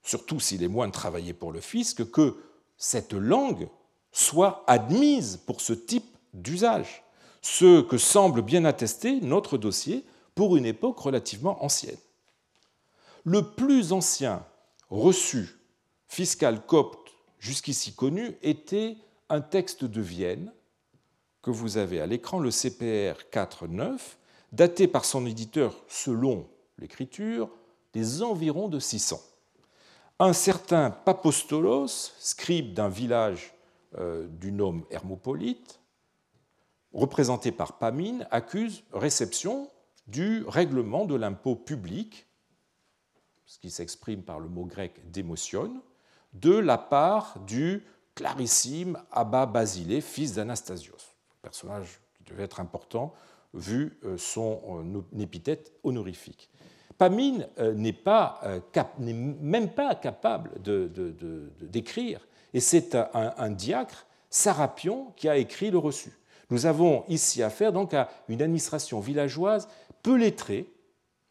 Speaker 2: surtout si les moines travaillaient pour le fisc, que cette langue soit admise pour ce type d'usage, ce que semble bien attester notre dossier pour une époque relativement ancienne. Le plus ancien reçu fiscal copte jusqu'ici connu était un texte de Vienne que vous avez à l'écran, le CPR 4.9, daté par son éditeur selon l'écriture des environs de 600. Un certain Papostolos, scribe d'un village euh, du nom Hermopolite, représenté par Pamine, accuse réception du règlement de l'impôt public, ce qui s'exprime par le mot grec d'émotion, de la part du clarissime Abba Basilée, fils d'Anastasios, personnage qui devait être important vu euh, son euh, épithète honorifique. Pamine euh, n'est même pas capable d'écrire, et c'est un, un diacre, Sarapion, qui a écrit le reçu. Nous avons ici affaire donc à une administration villageoise peu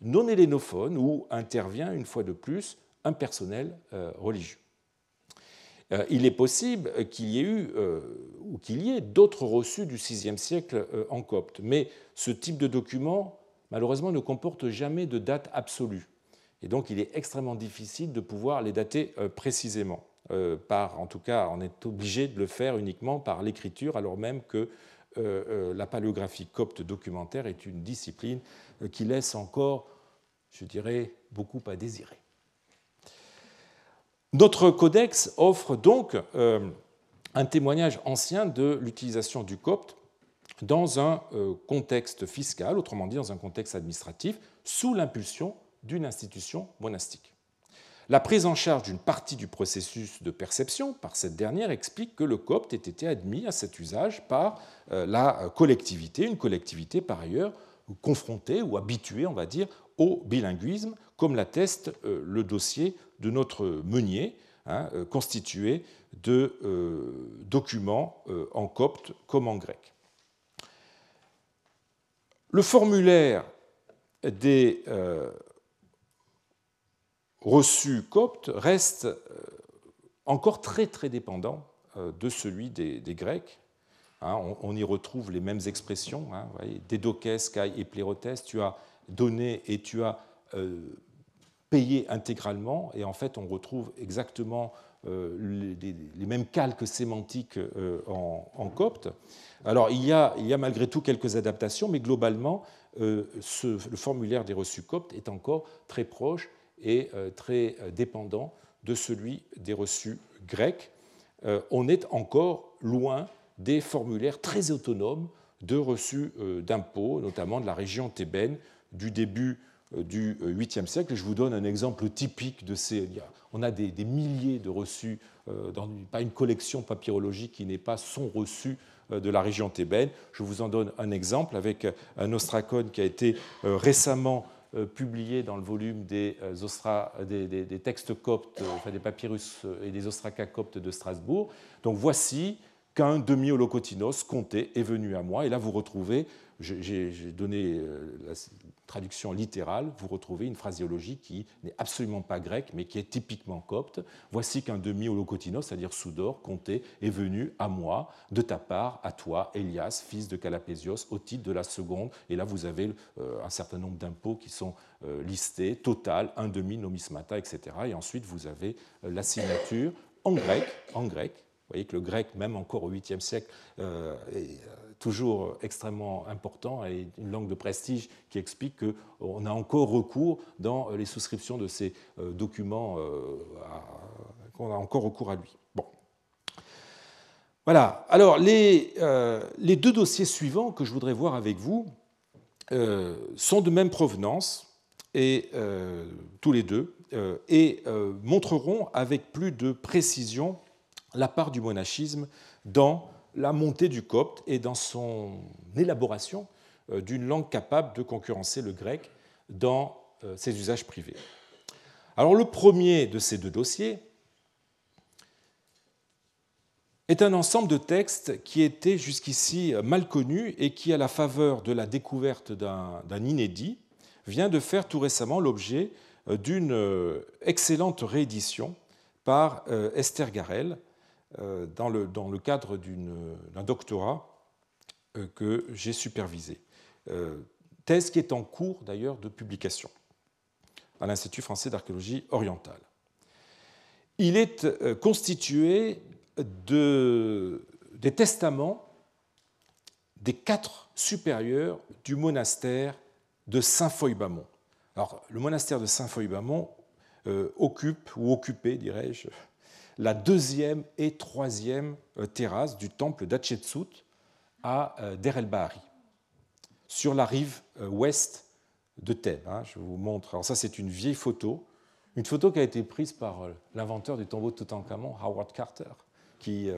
Speaker 2: non hélénophone, où intervient une fois de plus un personnel euh, religieux. Euh, il est possible qu'il y ait eu euh, ou qu'il y ait d'autres reçus du VIe siècle en copte, mais ce type de document, malheureusement, ne comporte jamais de date absolue. Et donc, il est extrêmement difficile de pouvoir les dater précisément. Par, en tout cas, on est obligé de le faire uniquement par l'écriture, alors même que la paléographie copte documentaire est une discipline qui laisse encore, je dirais, beaucoup à désirer. Notre codex offre donc un témoignage ancien de l'utilisation du copte dans un euh, contexte fiscal, autrement dit dans un contexte administratif, sous l'impulsion d'une institution monastique. La prise en charge d'une partie du processus de perception par cette dernière explique que le copte ait été admis à cet usage par euh, la collectivité, une collectivité par ailleurs confrontée ou habituée, on va dire, au bilinguisme, comme l'atteste euh, le dossier de notre meunier, hein, constitué de documents en copte comme en grec. Le formulaire des euh, reçus coptes reste euh, encore très très dépendant euh, de celui des, Grecs. Hein, on, y retrouve les mêmes expressions, hein, dédokes, kai et plérotes, tu as donné et tu as payé intégralement, et en fait on retrouve exactement les, mêmes calques sémantiques en copte. Alors, il y, a, malgré tout quelques adaptations, mais globalement, euh, le formulaire des reçus coptes est encore très proche et euh, très euh, dépendant de celui des reçus grecs. on est encore loin des formulaires très autonomes de reçus d'impôts, notamment de la région thébaine du début du 8e siècle. je vous donne un exemple typique de ces. On a des, milliers de reçus, dans, pas une collection papyrologique qui n'est pas son reçu euh, de la région thébaine. Je vous en donne un exemple avec un ostracone qui a été euh, récemment euh, publié dans le volume des, des, textes coptes, enfin des papyrus et des ostracas coptes de Strasbourg. Donc voici qu'un demi-holocotinos compté est venu à moi. Et là, vous retrouvez, j'ai donné la traduction littérale, vous retrouvez une phraséologie qui n'est absolument pas grecque, mais qui est typiquement copte. Voici qu'un demi-holocotinos, c'est-à-dire Soudor, compté, est venu à moi, de ta part, à toi, Elias, fils de Calapésios, au titre de la seconde. Et là, vous avez euh, un certain nombre d'impôts qui sont euh, listés, total, un demi, nomismata, etc. Et ensuite, vous avez euh, la signature en grec, en grec, vous voyez que le grec, même encore au 8e siècle, est toujours extrêmement important et une langue de prestige qui explique qu'on a encore recours dans les souscriptions de ces euh, documents, euh, qu'on a encore recours à lui. Bon. Voilà. Alors, les, euh, les, deux dossiers suivants que je voudrais voir avec vous sont de même provenance, et, tous les deux, et montreront avec plus de précision la part du monachisme dans la montée du copte et dans son élaboration euh, d'une langue capable de concurrencer le grec dans euh, ses usages privés. Alors le premier de ces deux dossiers est un ensemble de textes qui étaient jusqu'ici mal connus et qui, à la faveur de la découverte d'un inédit, vient de faire tout récemment l'objet euh, d'une excellente réédition par Esther Garel, euh, dans le, dans le cadre d'un doctorat euh, que j'ai supervisé. Euh, thèse qui est en cours d'ailleurs de publication à l'Institut français d'archéologie orientale. Il est constitué de, des testaments des quatre supérieurs du monastère de Saint-Foy-Bamont. Alors, le monastère de Saint-Foy-Bamont occupe, ou occupait, dirais-je, la deuxième et troisième euh, terrasse du temple d'Hatshepsut à euh, Der el-Bahari, sur la rive euh, ouest de Thèbes. Hein, je vous montre. Alors ça, c'est une vieille photo, une photo qui a été prise par l'inventeur du tombeau de Toutankhamon, Howard Carter, qui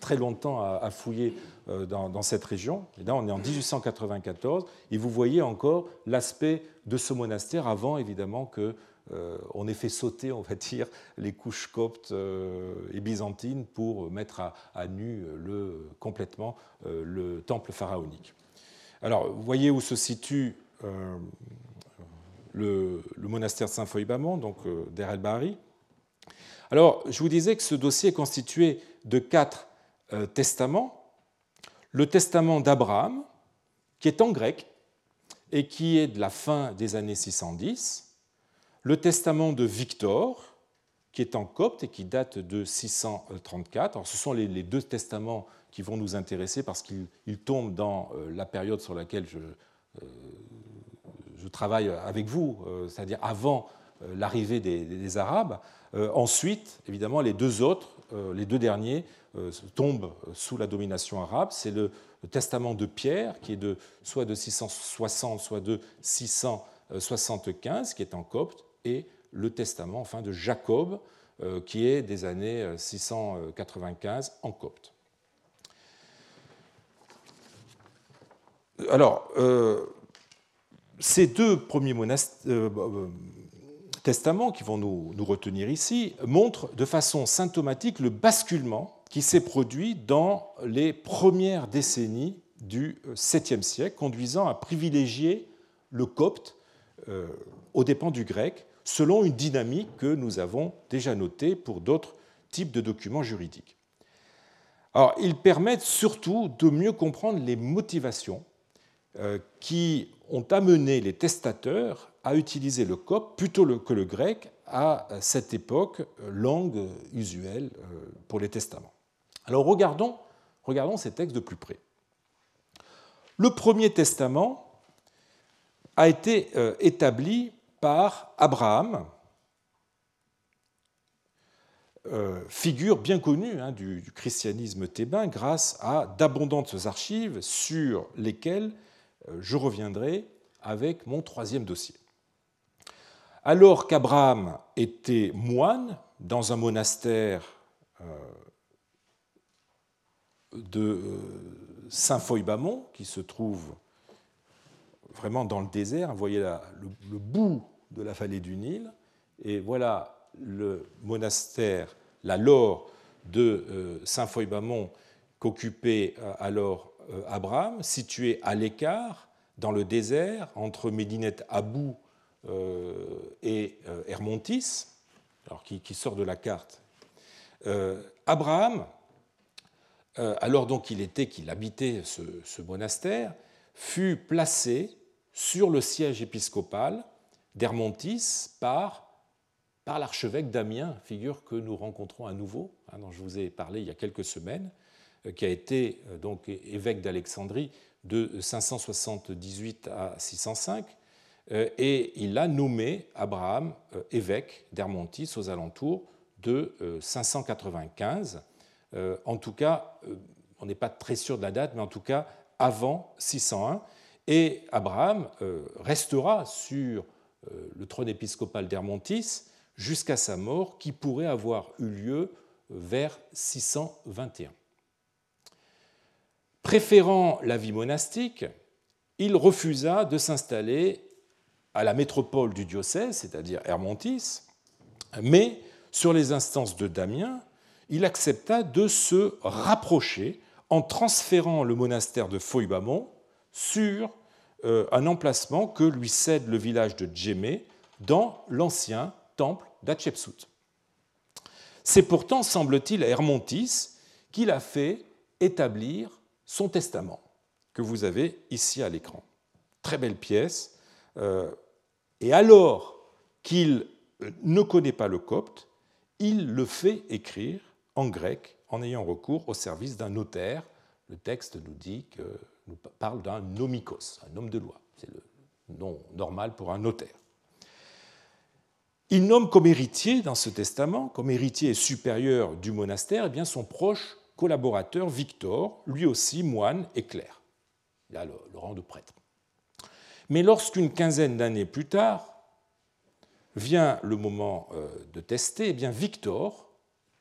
Speaker 2: très longtemps a fouillé dans, cette région. Et là, on est en 1894, et vous voyez encore l'aspect de ce monastère avant, évidemment, que on ait fait sauter, on va dire, les couches coptes euh, et byzantines pour mettre à, nu complètement euh, le temple pharaonique. Alors, vous voyez où se situe le, monastère de Saint-Foy-Bamon, donc d'Er el-Bahari. Alors, je vous disais que ce dossier est constitué de quatre testaments. Le testament d'Abraham, qui est en grec et qui est de la fin des années 610 le testament de Victor, qui est en copte et qui date de 634. ce sont les, deux testaments qui vont nous intéresser parce qu'ils tombent dans la période sur laquelle je, je travaille avec vous, c'est-à-dire avant l'arrivée des, Arabes. ensuite, évidemment, les deux autres, les deux derniers, tombent sous la domination arabe. C'est le, testament de Pierre, qui est de, soit de 660, soit de 675, qui est en copte, et le testament enfin, de Jacob, euh, qui est des années 695 en copte. Alors, euh, ces deux premiers euh, testaments qui vont nous, nous, retenir ici montrent de façon symptomatique le basculement qui s'est produit dans les premières décennies du 7e siècle, conduisant à privilégier le copte aux dépens du grec, selon une dynamique que nous avons déjà notée pour d'autres types de documents juridiques. Alors, ils permettent surtout de mieux comprendre les motivations euh, qui ont amené les testateurs à utiliser le copte plutôt que le grec à cette époque, euh, langue usuelle euh, pour les testaments. Alors regardons, regardons ces textes de plus près. Le premier testament a été établi par Abraham, euh, figure bien connue hein, du, christianisme thébain grâce à d'abondantes archives sur lesquelles euh, je reviendrai avec mon troisième dossier. Alors qu'Abraham était moine dans un monastère euh, de Saint-Foy-Bamont, qui se trouve vraiment dans le désert. Vous voyez là, le, bout de la vallée du Nil. Et voilà le monastère, la lore de euh, Saint-Foy-Bamont qu'occupait euh, alors euh, Abraham, situé à l'écart, dans le désert, entre Médinet Abou et Hermontis, alors qui, sort de la carte. Abraham, alors donc il était, qu'il habitait ce monastère, fut placé sur le siège épiscopal d'Hermontis par, par l'archevêque d'Amiens, figure que nous rencontrons à nouveau, hein, dont je vous ai parlé il y a quelques semaines, euh, qui a été euh, donc évêque d'Alexandrie de 578 à 605, euh, et il a nommé Abraham évêque d'Hermontis aux alentours de 595. En tout cas, on n'est pas très sûr de la date, mais en tout cas avant 601. Et Abraham euh, restera sur euh, le trône épiscopal d'Hermontis jusqu'à sa mort, qui pourrait avoir eu lieu vers 621. Préférant la vie monastique, il refusa de s'installer à la métropole du diocèse, c'est-à-dire Hermontis, mais sur les instances de Damien, il accepta de se rapprocher en transférant le monastère de Foybamon sur euh, un emplacement que lui cède le village de Djemé dans l'ancien temple d'Hatshepsut. C'est pourtant, semble-t-il, à Hermontis qu'il a fait établir son testament, que vous avez ici à l'écran. Très belle pièce. Euh, et alors qu'il ne connaît pas le copte, il le fait écrire en grec en ayant recours au service d'un notaire. Le texte nous dit que nous parle d'un nomikos, un homme de loi. C'est le nom normal pour un notaire. Il nomme comme héritier dans ce testament, comme héritier supérieur du monastère, eh bien son proche collaborateur Victor, lui aussi moine et clerc. Il a le, rang de prêtre. Mais lorsqu'une quinzaine d'années plus tard vient le moment euh, de tester, eh bien Victor,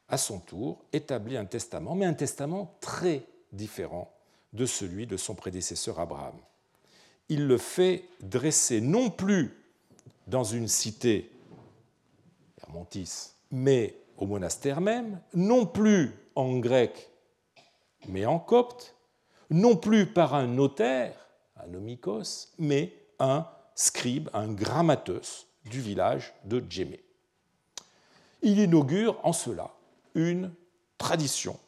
Speaker 2: à son tour, établit un testament, mais un testament très différent de celui de son prédécesseur Abraham. Il le fait dresser non plus dans une cité, Hermontis, mais au monastère même, non plus en grec, mais en copte, non plus par un notaire, un nomikos, mais un scribe, un grammateus du village de Djemé. Il inaugure en cela une tradition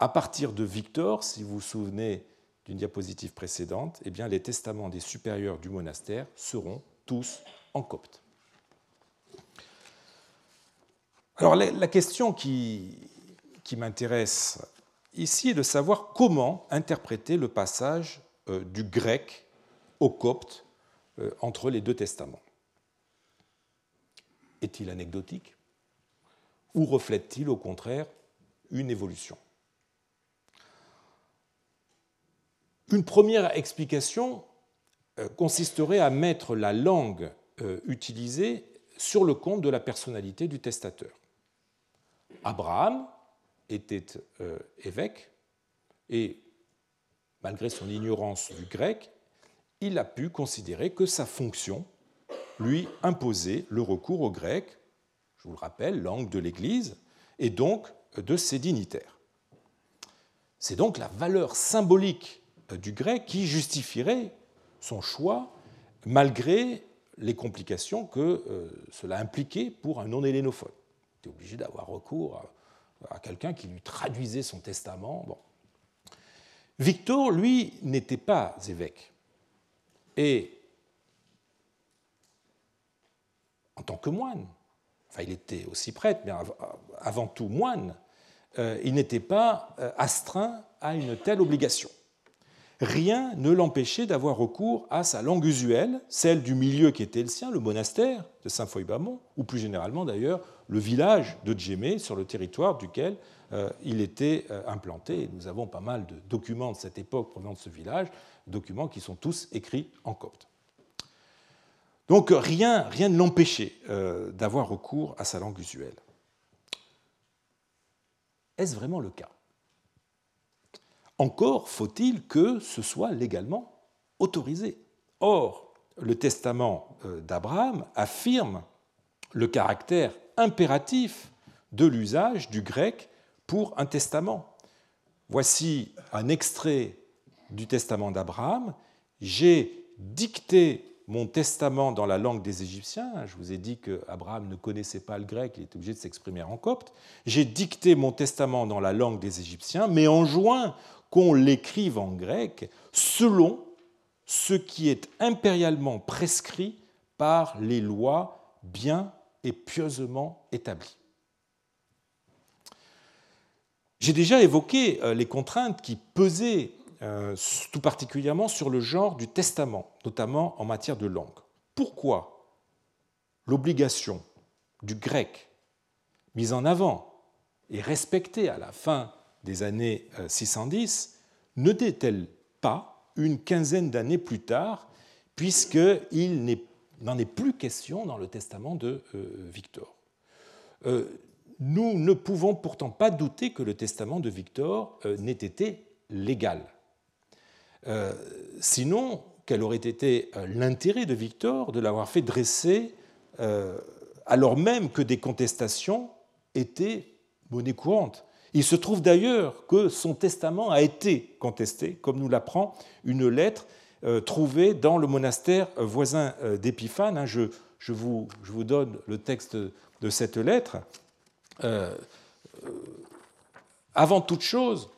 Speaker 2: à partir de Victor, si vous vous souvenez d'une diapositive précédente, eh bien, les testaments des supérieurs du monastère seront tous en copte. Alors la question qui, m'intéresse ici est de savoir comment interpréter le passage euh, du grec au copte euh, entre les deux testaments. Est-il anecdotique ou reflète-t-il au contraire une évolution? Une première explication euh, consisterait à mettre la langue utilisée sur le compte de la personnalité du testateur. Abraham était évêque et malgré son ignorance du grec, il a pu considérer que sa fonction lui imposait le recours au grec, je vous le rappelle, langue de l'Église, et donc de ses dignitaires. C'est donc la valeur symbolique du grec qui justifierait son choix, malgré les complications que euh, cela impliquait pour un non-hélénophone. Il était obligé d'avoir recours à, quelqu'un qui lui traduisait son testament. Bon. Victor, lui, n'était pas évêque. Et en tant que moine, enfin il était aussi prêtre, mais avant tout moine, euh, il n'était pas euh, astreint à une telle obligation. Rien ne l'empêchait d'avoir recours à sa langue usuelle, celle du milieu qui était le sien, le monastère de Saint-Foy-Bamont, ou plus généralement d'ailleurs le village de Djémé, sur le territoire duquel euh, il était euh, implanté. nous avons pas mal de documents de cette époque provenant de ce village, documents qui sont tous écrits en copte. Donc rien, rien ne l'empêchait euh, d'avoir recours à sa langue usuelle. Est-ce vraiment le cas? Encore faut-il que ce soit légalement autorisé. Or, le testament d'Abraham affirme le caractère impératif de l'usage du grec pour un testament. Voici un extrait du testament d'Abraham. J'ai dicté mon testament dans la langue des Égyptiens. Je vous ai dit qu'Abraham ne connaissait pas le grec, il était obligé de s'exprimer en copte. J'ai dicté mon testament dans la langue des Égyptiens, mais en juin qu'on l'écrive en grec selon ce qui est impérialement prescrit par les lois bien et pieusement établies. J'ai déjà évoqué euh, les contraintes qui pesaient euh, tout particulièrement sur le genre du testament, notamment en matière de langue. Pourquoi l'obligation du grec mise en avant et respectée à la fin des années 610 euh, ne n'est-elle pas une quinzaine d'années plus tard, puisqu'il n'en est plus question dans le testament de Victor nous ne pouvons pourtant pas douter que le testament de Victor euh, n'ait été légal. Euh, sinon, quel aurait été euh, l'intérêt de Victor de l'avoir fait dresser alors même que des contestations étaient monnaie courante? Il se trouve d'ailleurs que son testament a été contesté, comme nous l'apprend une lettre trouvée dans le monastère voisin d'Épiphane. Hein, je, vous, donne le texte de cette lettre. Euh, euh, avant toute chose,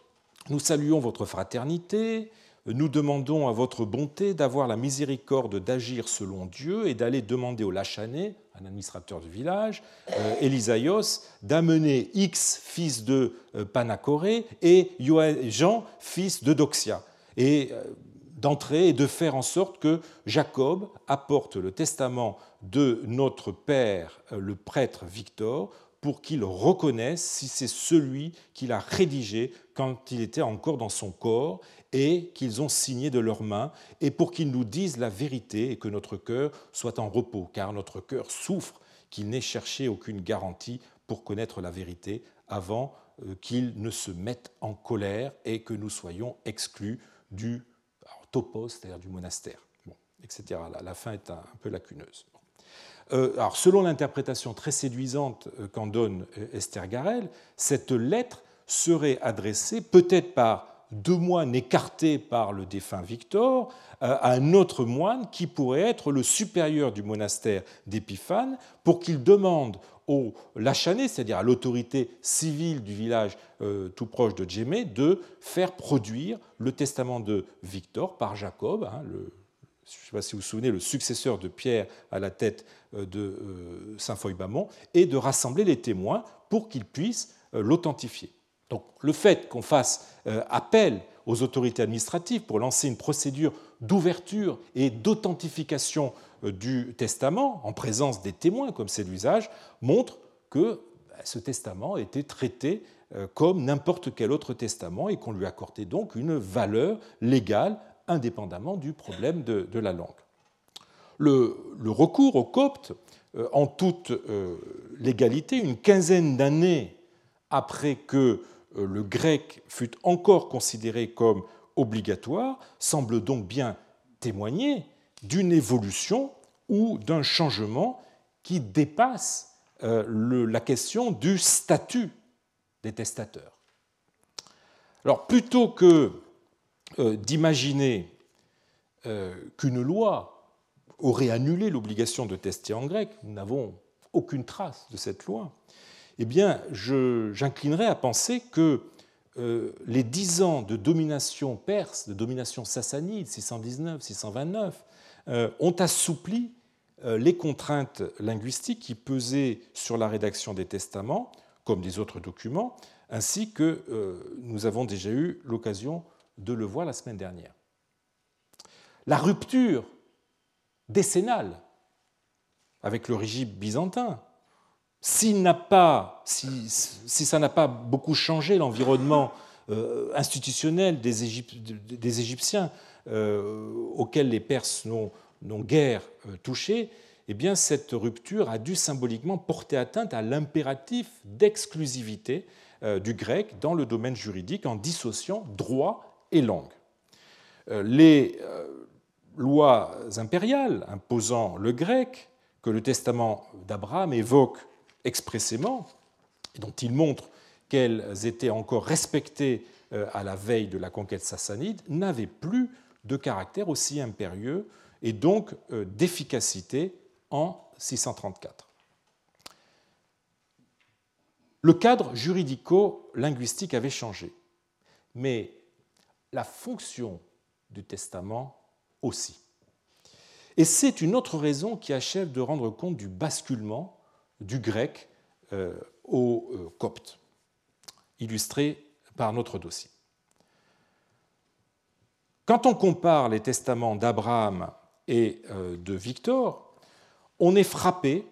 Speaker 2: nous saluons votre fraternité, nous demandons à votre bonté d'avoir la miséricorde d'agir selon Dieu et d'aller demander au Lachané, administrateur du village, euh, Elisaios, d'amener X, fils de Panacoré, et Jean, fils de Doxia, et d'entrer et de faire en sorte que Jacob apporte le testament de notre père, le prêtre Victor, pour qu'il reconnaisse si c'est celui qu'il a rédigé quand il était encore dans son corps et qu'ils ont signé de leurs mains, et pour qu'il nous dise la vérité et que notre cœur soit en repos, car notre cœur souffre qu'il n'ait cherché aucune garantie pour connaître la vérité avant euh, qu'il ne se mette en colère et que nous soyons exclus du topos, c'est-à-dire du monastère, etc. La, fin est un peu lacuneuse. Euh, alors, selon l'interprétation très séduisante euh, qu'en donne Esther Garel, cette lettre serait adressée peut-être par deux moines écartés par le défunt Victor à un autre moine qui pourrait être le supérieur du monastère d'Épiphane pour qu'il demande au Lachané, c'est-à-dire à, l'autorité civile du village tout proche de Djémé, de faire produire le testament de Victor par Jacob, hein, je ne sais pas si vous vous souvenez, le successeur de Pierre à la tête euh, de euh, Saint-Foy-Bamont, et de rassembler les témoins pour qu'ils puissent euh, l'authentifier. Donc le fait qu'on fasse euh, appel aux autorités administratives pour lancer une procédure d'ouverture et d'authentification euh, du testament en présence des témoins, comme c'est l'usage, montre que bah, ce testament était traité euh, comme n'importe quel autre testament et qu'on lui accordait donc une valeur légale indépendamment du problème de, la langue. Le, recours au copte, en toute légalité, une quinzaine d'années après que le grec fut encore considéré comme obligatoire, semble donc bien témoigner d'une évolution ou d'un changement qui dépasse euh, la question du statut des testateurs. Alors plutôt que euh, d'imaginer euh, qu'une loi aurait annulé l'obligation de tester en grec, nous n'avons aucune trace de cette loi, eh bien j'inclinerai à penser que les dix ans de domination perse, de domination sassanide, 619-629, ont assoupli euh, les contraintes linguistiques qui pesaient sur la rédaction des testaments, comme des autres documents, ainsi que euh, nous avons déjà eu l'occasion de le voir la semaine dernière. La rupture décennale avec le régime byzantin, si, pas, si, ça n'a pas beaucoup changé l'environnement euh, institutionnel des, Égyptiens auxquels les Perses n'ont guère euh, touché, eh bien, cette rupture a dû symboliquement porter atteinte à l'impératif d'exclusivité euh, du grec dans le domaine juridique en dissociant droit et langue. Euh, les lois impériales imposant le grec, que le testament d'Abraham évoque expressément, et dont il montre qu'elles étaient encore respectées à la veille de la conquête sassanide, n'avaient plus de caractère aussi impérieux et donc euh, d'efficacité en 634. Le cadre juridico-linguistique avait changé, mais la fonction du testament aussi. Et c'est une autre raison qui achève de rendre compte du basculement du grec euh, au euh, copte, illustré par notre dossier. Quand on compare les testaments d'Abraham et euh, de Victor, on est frappé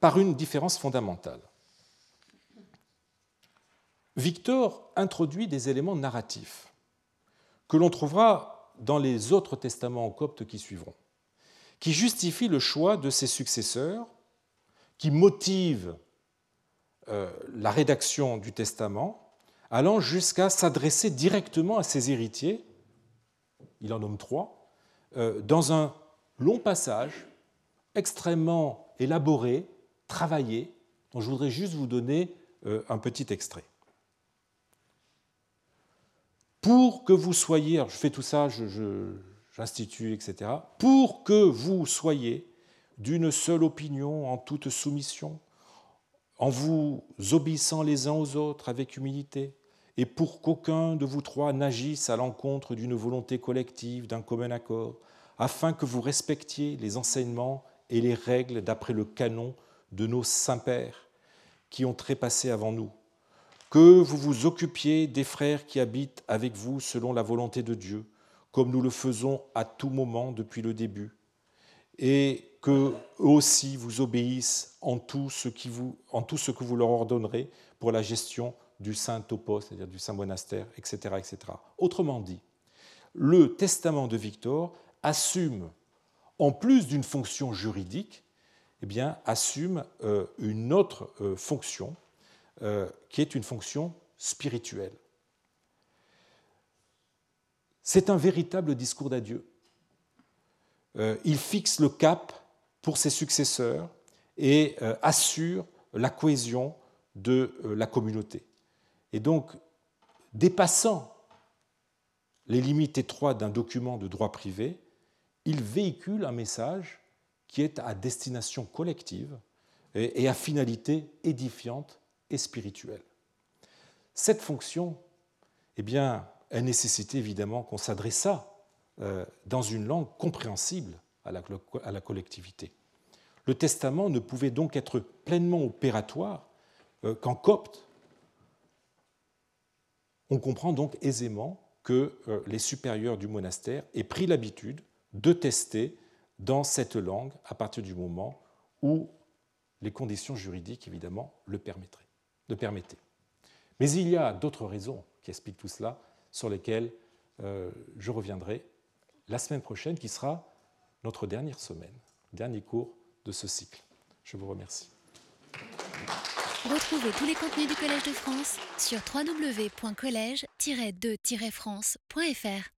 Speaker 2: par une différence fondamentale. Victor introduit des éléments narratifs que l'on trouvera dans les autres testaments coptes qui suivront, qui justifient le choix de ses successeurs, qui motivent euh, la rédaction du testament, allant jusqu'à s'adresser directement à ses héritiers il en nomme trois, euh, dans un long passage extrêmement élaboré, travaillé, dont je voudrais juste vous donner euh, un petit extrait. Pour que vous soyez, alors je fais tout ça, j'institue, etc., pour que vous soyez d'une seule opinion en toute soumission, en vous obéissant les uns aux autres avec humilité, et pour qu'aucun de vous trois n'agisse à l'encontre d'une volonté collective, d'un commun accord, afin que vous respectiez les enseignements et les règles d'après le canon de nos saints-pères qui ont trépassé avant nous, que vous vous occupiez des frères qui habitent avec vous selon la volonté de Dieu, comme nous le faisons à tout moment depuis le début, et que aussi vous obéissent en tout ce, qui vous, en tout ce que vous leur ordonnerez pour la gestion du saint topos, c'est-à-dire du saint monastère, etc., etc. Autrement dit, le testament de Victor assume, en plus d'une fonction juridique, eh bien, assume euh, une autre euh, fonction, euh, qui est une fonction spirituelle. C'est un véritable discours d'adieu. il fixe le cap pour ses successeurs et assure la cohésion de la communauté. Et donc, dépassant les limites étroites d'un document de droit privé, il véhicule un message qui est à destination collective et à finalité édifiante et spirituelle. Cette fonction, eh bien, elle nécessitait évidemment qu'on s'adressât euh, dans une langue compréhensible à la collectivité. Le testament ne pouvait donc être pleinement opératoire euh, qu'en copte. On comprend donc aisément que euh, les supérieurs du monastère aient pris l'habitude de tester dans cette langue à partir du moment où les conditions juridiques, évidemment, le permettraient, le permettaient. Mais il y a d'autres raisons qui expliquent tout cela, sur lesquelles euh, je reviendrai la semaine prochaine, qui sera notre dernière semaine, dernier cours de ce cycle. Je vous remercie.
Speaker 1: Retrouvez tous les contenus du Collège de France sur www.colège-2-france.fr.